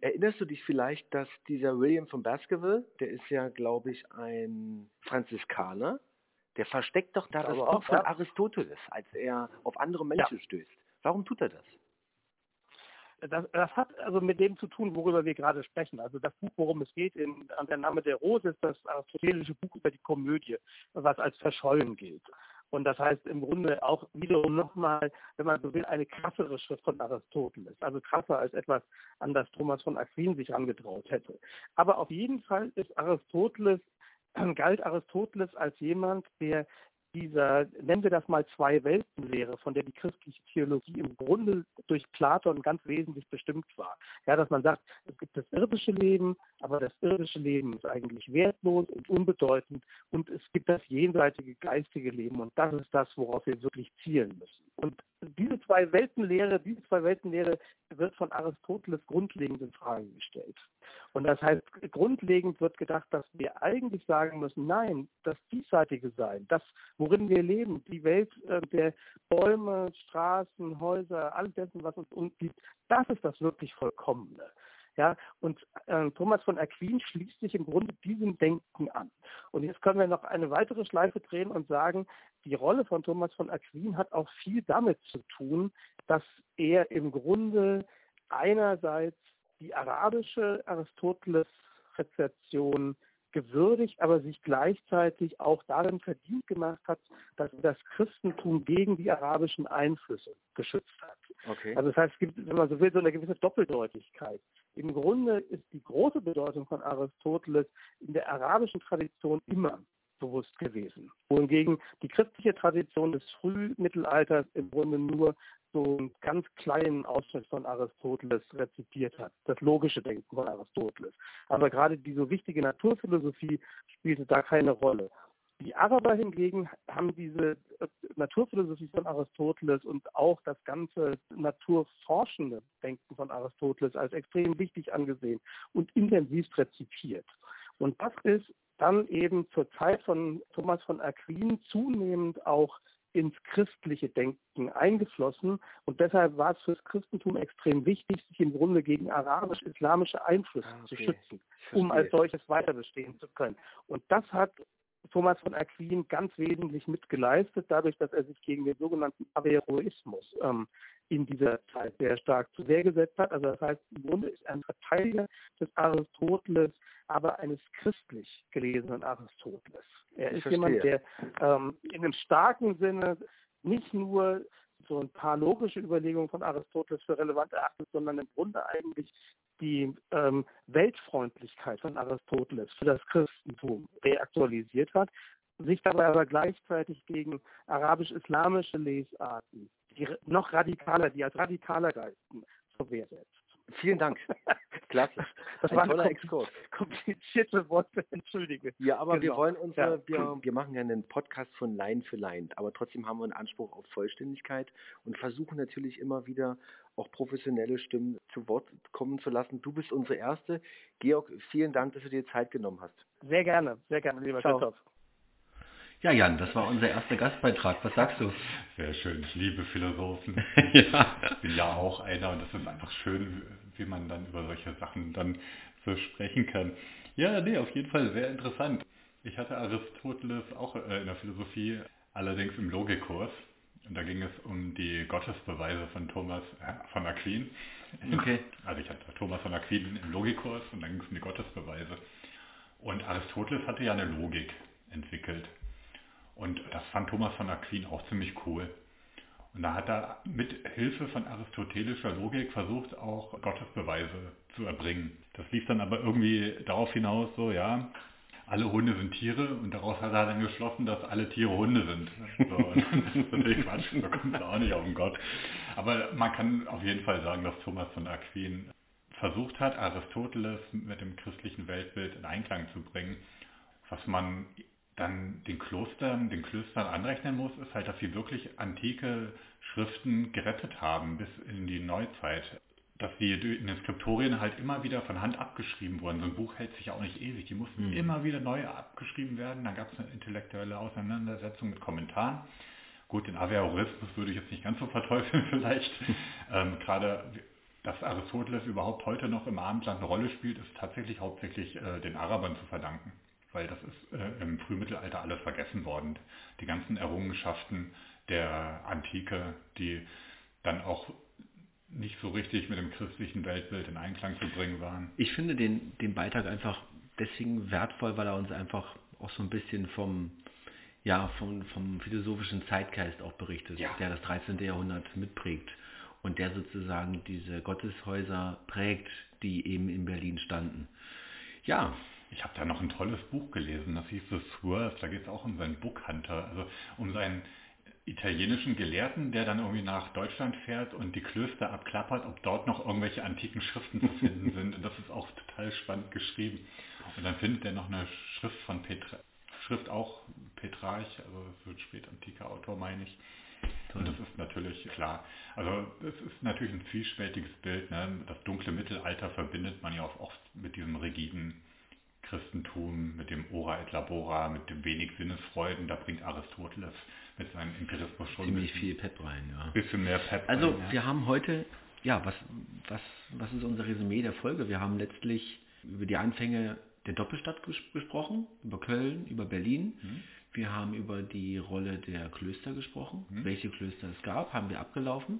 Erinnerst du dich vielleicht, dass dieser William von Baskerville, der ist ja, glaube ich, ein Franziskaner, der versteckt doch da das Buch von Aristoteles, als er auf andere Menschen ja. stößt. Warum tut er das? Das, das, hat also mit dem zu tun, worüber wir gerade sprechen. Also das Buch, worum es geht, in, an der Name der Rose, ist das aristotelische Buch über die Komödie, was als verschollen gilt. Und das heißt im Grunde auch wiederum nochmal, wenn man so will, eine krassere Schrift von Aristoteles. Also krasser als etwas, an das Thomas von Aquin sich angetraut hätte. Aber auf jeden Fall ist Aristoteles, galt Aristoteles als jemand, der dieser, nennen wir das mal zwei Weltenlehre, von der die christliche Theologie im Grunde durch Platon ganz wesentlich bestimmt war. Ja, dass man sagt, es gibt das irdische Leben, aber das irdische Leben ist eigentlich wertlos und unbedeutend und es gibt das jenseitige geistige Leben und das ist das, worauf wir wirklich zielen müssen. Und diese zwei Weltenlehre, diese zwei Weltenlehre wird von Aristoteles grundlegend in Frage gestellt. Und das heißt, grundlegend wird gedacht, dass wir eigentlich sagen müssen, nein, das diesseitige Sein, das, worin wir leben, die Welt äh, der Bäume, Straßen, Häuser, all dessen, was uns umgibt, das ist das wirklich Vollkommene. Ja, und äh, Thomas von Aquin schließt sich im Grunde diesem Denken an. Und jetzt können wir noch eine weitere Schleife drehen und sagen, die Rolle von Thomas von Aquin hat auch viel damit zu tun, dass er im Grunde einerseits die arabische Aristoteles-Rezeption gewürdigt, aber sich gleichzeitig auch darin verdient gemacht hat, dass das Christentum gegen die arabischen Einflüsse geschützt hat. Okay. Also das heißt, es gibt, wenn man so will, so eine gewisse Doppeldeutigkeit. Im Grunde ist die große Bedeutung von Aristoteles in der arabischen Tradition immer bewusst gewesen. Wohingegen die christliche Tradition des Frühmittelalters im Grunde nur so einen ganz kleinen Ausschnitt von Aristoteles rezipiert hat, das logische Denken von Aristoteles. Aber gerade die so wichtige Naturphilosophie spielte da keine Rolle. Die Araber hingegen haben diese äh, Naturphilosophie von Aristoteles und auch das ganze naturforschende Denken von Aristoteles als extrem wichtig angesehen und intensiv rezipiert. Und das ist dann eben zur Zeit von Thomas von Aquin zunehmend auch ins christliche Denken eingeflossen. Und deshalb war es für das Christentum extrem wichtig, sich im Grunde gegen arabisch-islamische Einflüsse ah, okay. zu schützen, um als solches weiter bestehen zu können. Und das hat Thomas von Aquin ganz wesentlich mitgeleistet, dadurch, dass er sich gegen den sogenannten Averroismus ähm, in dieser Zeit sehr stark zu Wehr gesetzt hat. Also das heißt, im Grunde ist er ein Verteidiger des Aristoteles, aber eines christlich gelesenen Aristoteles. Er ich ist verstehe. jemand, der ähm, in einem starken Sinne nicht nur so ein paar logische Überlegungen von Aristoteles für relevant erachtet, sondern im Grunde eigentlich die ähm, Weltfreundlichkeit von Aristoteles für das Christentum reaktualisiert hat, sich dabei aber gleichzeitig gegen arabisch-islamische Lesarten, die noch radikaler, die als radikaler galten, zur Wehr setzt. Vielen Dank. Klasse. Das Ein war toller Exkurs. Komplizierte Worte, entschuldige. Ja, aber genau. wir wollen unsere, ja. wir, wir machen ja einen Podcast von Line für Line, aber trotzdem haben wir einen Anspruch auf Vollständigkeit und versuchen natürlich immer wieder auch professionelle Stimmen zu Wort kommen zu lassen. Du bist unsere Erste. Georg, vielen Dank, dass du dir Zeit genommen hast. Sehr gerne, sehr gerne, lieber. Christoph. Ja, Jan, das war unser erster Gastbeitrag. Was sagst du? Sehr schön. Ich liebe Philosophen. ja. Ich bin ja auch einer und das ist einfach schön, wie man dann über solche Sachen dann so sprechen kann. Ja, nee, auf jeden Fall sehr interessant. Ich hatte Aristoteles auch äh, in der Philosophie, allerdings im Logikkurs. Und da ging es um die Gottesbeweise von Thomas äh, von Aquin. Okay. Also ich hatte Thomas von Aquin im Logikkurs und dann ging es um die Gottesbeweise. Und Aristoteles hatte ja eine Logik entwickelt. Und das fand Thomas von Aquin auch ziemlich cool. Und da hat er mit Hilfe von aristotelischer Logik versucht, auch Gottesbeweise zu erbringen. Das lief dann aber irgendwie darauf hinaus, so, ja, alle Hunde sind Tiere und daraus hat er dann geschlossen, dass alle Tiere Hunde sind. So, das ist natürlich Quatsch, so kommt es auch nicht auf den Gott. Aber man kann auf jeden Fall sagen, dass Thomas von Aquin versucht hat, Aristoteles mit dem christlichen Weltbild in Einklang zu bringen. Was man dann den Klostern, den Klöstern anrechnen muss, ist halt, dass sie wirklich antike Schriften gerettet haben bis in die Neuzeit dass die in den Skriptorien halt immer wieder von Hand abgeschrieben wurden. So ein Buch hält sich ja auch nicht ewig. Die mussten mhm. immer wieder neu abgeschrieben werden. Dann gab es eine intellektuelle Auseinandersetzung mit Kommentaren. Gut, den Averroismus würde ich jetzt nicht ganz so verteufeln vielleicht. ähm, Gerade, dass Aristoteles überhaupt heute noch im Abendland eine Rolle spielt, ist tatsächlich hauptsächlich äh, den Arabern zu verdanken. Weil das ist äh, im Frühmittelalter alles vergessen worden. Die ganzen Errungenschaften der Antike, die dann auch nicht so richtig mit dem christlichen Weltbild in Einklang zu bringen waren. Ich finde den, den Beitrag einfach deswegen wertvoll, weil er uns einfach auch so ein bisschen vom, ja, vom, vom philosophischen Zeitgeist auch berichtet, ja. der das 13. Jahrhundert mitprägt und der sozusagen diese Gotteshäuser prägt, die eben in Berlin standen. Ja. Ich habe da noch ein tolles Buch gelesen, das hieß The Swerve, da geht es auch um seinen Bookhunter, also um seinen italienischen Gelehrten, der dann irgendwie nach Deutschland fährt und die Klöster abklappert, ob dort noch irgendwelche antiken Schriften zu finden sind. Und das ist auch total spannend geschrieben. Und dann findet er noch eine Schrift von Petra, Schrift auch Petrarch, also es wird spät antiker Autor, meine ich. Und das ist natürlich klar. Also es ist natürlich ein vielspältiges Bild. Ne? Das dunkle Mittelalter verbindet man ja auch oft mit diesem rigiden Christentum, mit dem Ora et Labora, mit dem wenig Sinnesfreuden. Da bringt Aristoteles mit seinem Empirismus schon ziemlich viel Pep rein, ja. Bisschen mehr Pep Also rein, ja. wir haben heute, ja, was, was, was ist unser Resümee der Folge? Wir haben letztlich über die Anfänge der Doppelstadt ges gesprochen, über Köln, über Berlin. Mhm. Wir haben über die Rolle der Klöster gesprochen. Mhm. Welche Klöster es gab, haben wir abgelaufen.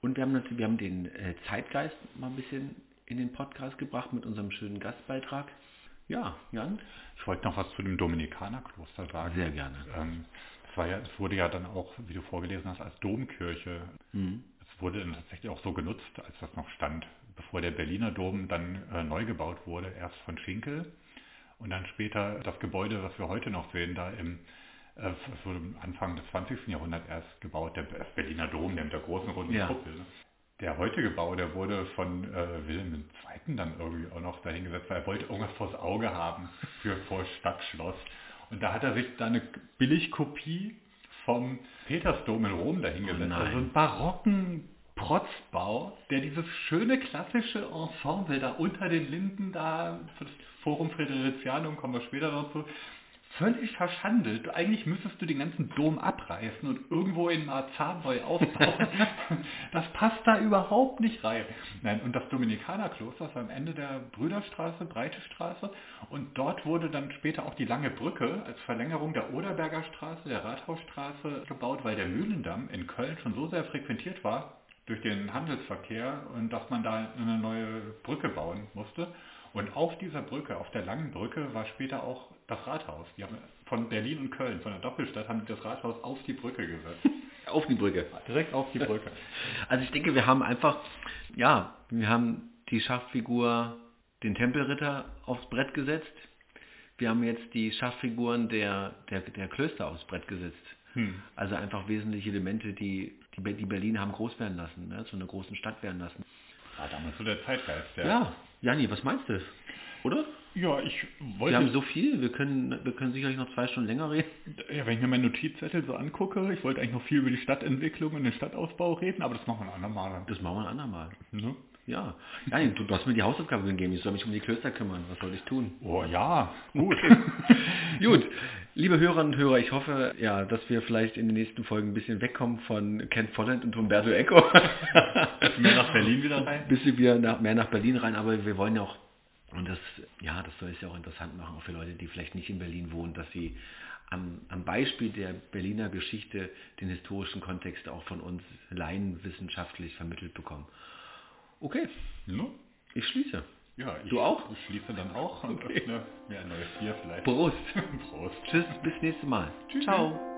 Und wir haben natürlich, wir haben den äh, Zeitgeist mal ein bisschen in den Podcast gebracht mit unserem schönen Gastbeitrag. Ja, Jan? Ich wollte noch was zu dem Dominikanerkloster sagen. Sehr gerne. Ähm, es, war ja, es wurde ja dann auch, wie du vorgelesen hast, als Domkirche. Mhm. Es wurde dann tatsächlich auch so genutzt, als das noch stand, bevor der Berliner Dom dann äh, neu gebaut wurde, erst von Schinkel und dann später das Gebäude, was wir heute noch sehen, da im äh, Anfang des 20. Jahrhunderts erst gebaut, der Berliner Dom, der mit der großen runden Ja. Kuppel. Ne? Der heutige Bau, der wurde von äh, Wilhelm II. dann irgendwie auch noch dahingesetzt, weil er wollte irgendwas vors Auge haben für vor Stadtschloss. Und da hat er sich da eine Billigkopie vom Petersdom in Rom dahingesetzt. Oh also einen barocken Protzbau, der dieses schöne klassische Ensemble da unter den Linden da, für das Forum Friderizianum, kommen wir später dazu, völlig verschandelt. Eigentlich müsstest du den ganzen Dom abreißen und irgendwo in Marzahn neu aufbauen. das passt da überhaupt nicht rein. Nein, und das Dominikanerkloster ist am Ende der Brüderstraße, Breite Straße. Und dort wurde dann später auch die Lange Brücke als Verlängerung der Oderberger Straße, der Rathausstraße gebaut, weil der Mühlendamm in Köln schon so sehr frequentiert war durch den Handelsverkehr und dass man da eine neue Brücke bauen musste. Und auf dieser Brücke, auf der langen Brücke, war später auch das Rathaus. Die haben von Berlin und Köln, von der Doppelstadt, haben die das Rathaus auf die Brücke gesetzt. Auf die Brücke. Direkt auf die Brücke. Also ich denke, wir haben einfach, ja, wir haben die Schachfigur, den Tempelritter aufs Brett gesetzt. Wir haben jetzt die Schachfiguren der, der, der Klöster aufs Brett gesetzt. Hm. Also einfach wesentliche Elemente, die, die, die Berlin haben groß werden lassen, ne? zu einer großen Stadt werden lassen. War damals so der Zeitgeist. Ja, Ja, Jani, was meinst du? Oder? ja ich Wir wollte, haben so viel, wir können, wir können sicherlich noch zwei Stunden länger reden. ja, wenn ich mir meinen Notizzettel so angucke, ich wollte eigentlich noch viel über die Stadtentwicklung und den Stadtausbau reden, aber das machen wir ein andermal. Das machen wir ein andermal. Ne? Ja, Jani, du, du hast mir die Hausaufgabe gegeben, ich soll mich um die Klöster kümmern. Was soll ich tun? Oh ja, gut. Gut, liebe Hörerinnen und Hörer, ich hoffe, ja, dass wir vielleicht in den nächsten Folgen ein bisschen wegkommen von Ken Follett und Humberto Eco. Mehr nach Berlin wieder rein. bisschen wieder nach, mehr nach Berlin rein, aber wir wollen ja auch, und das, ja, das soll es ja auch interessant machen, auch für Leute, die vielleicht nicht in Berlin wohnen, dass sie am, am Beispiel der Berliner Geschichte den historischen Kontext auch von uns laienwissenschaftlich vermittelt bekommen. Okay, Ne? ich schließe. Ja, ich Du auch? Ich schließe dann auch und Okay. öffne mir ein neues Bier vielleicht. Prost. Prost. Tschüss, bis nächstes Mal. Tschüss. Ciao.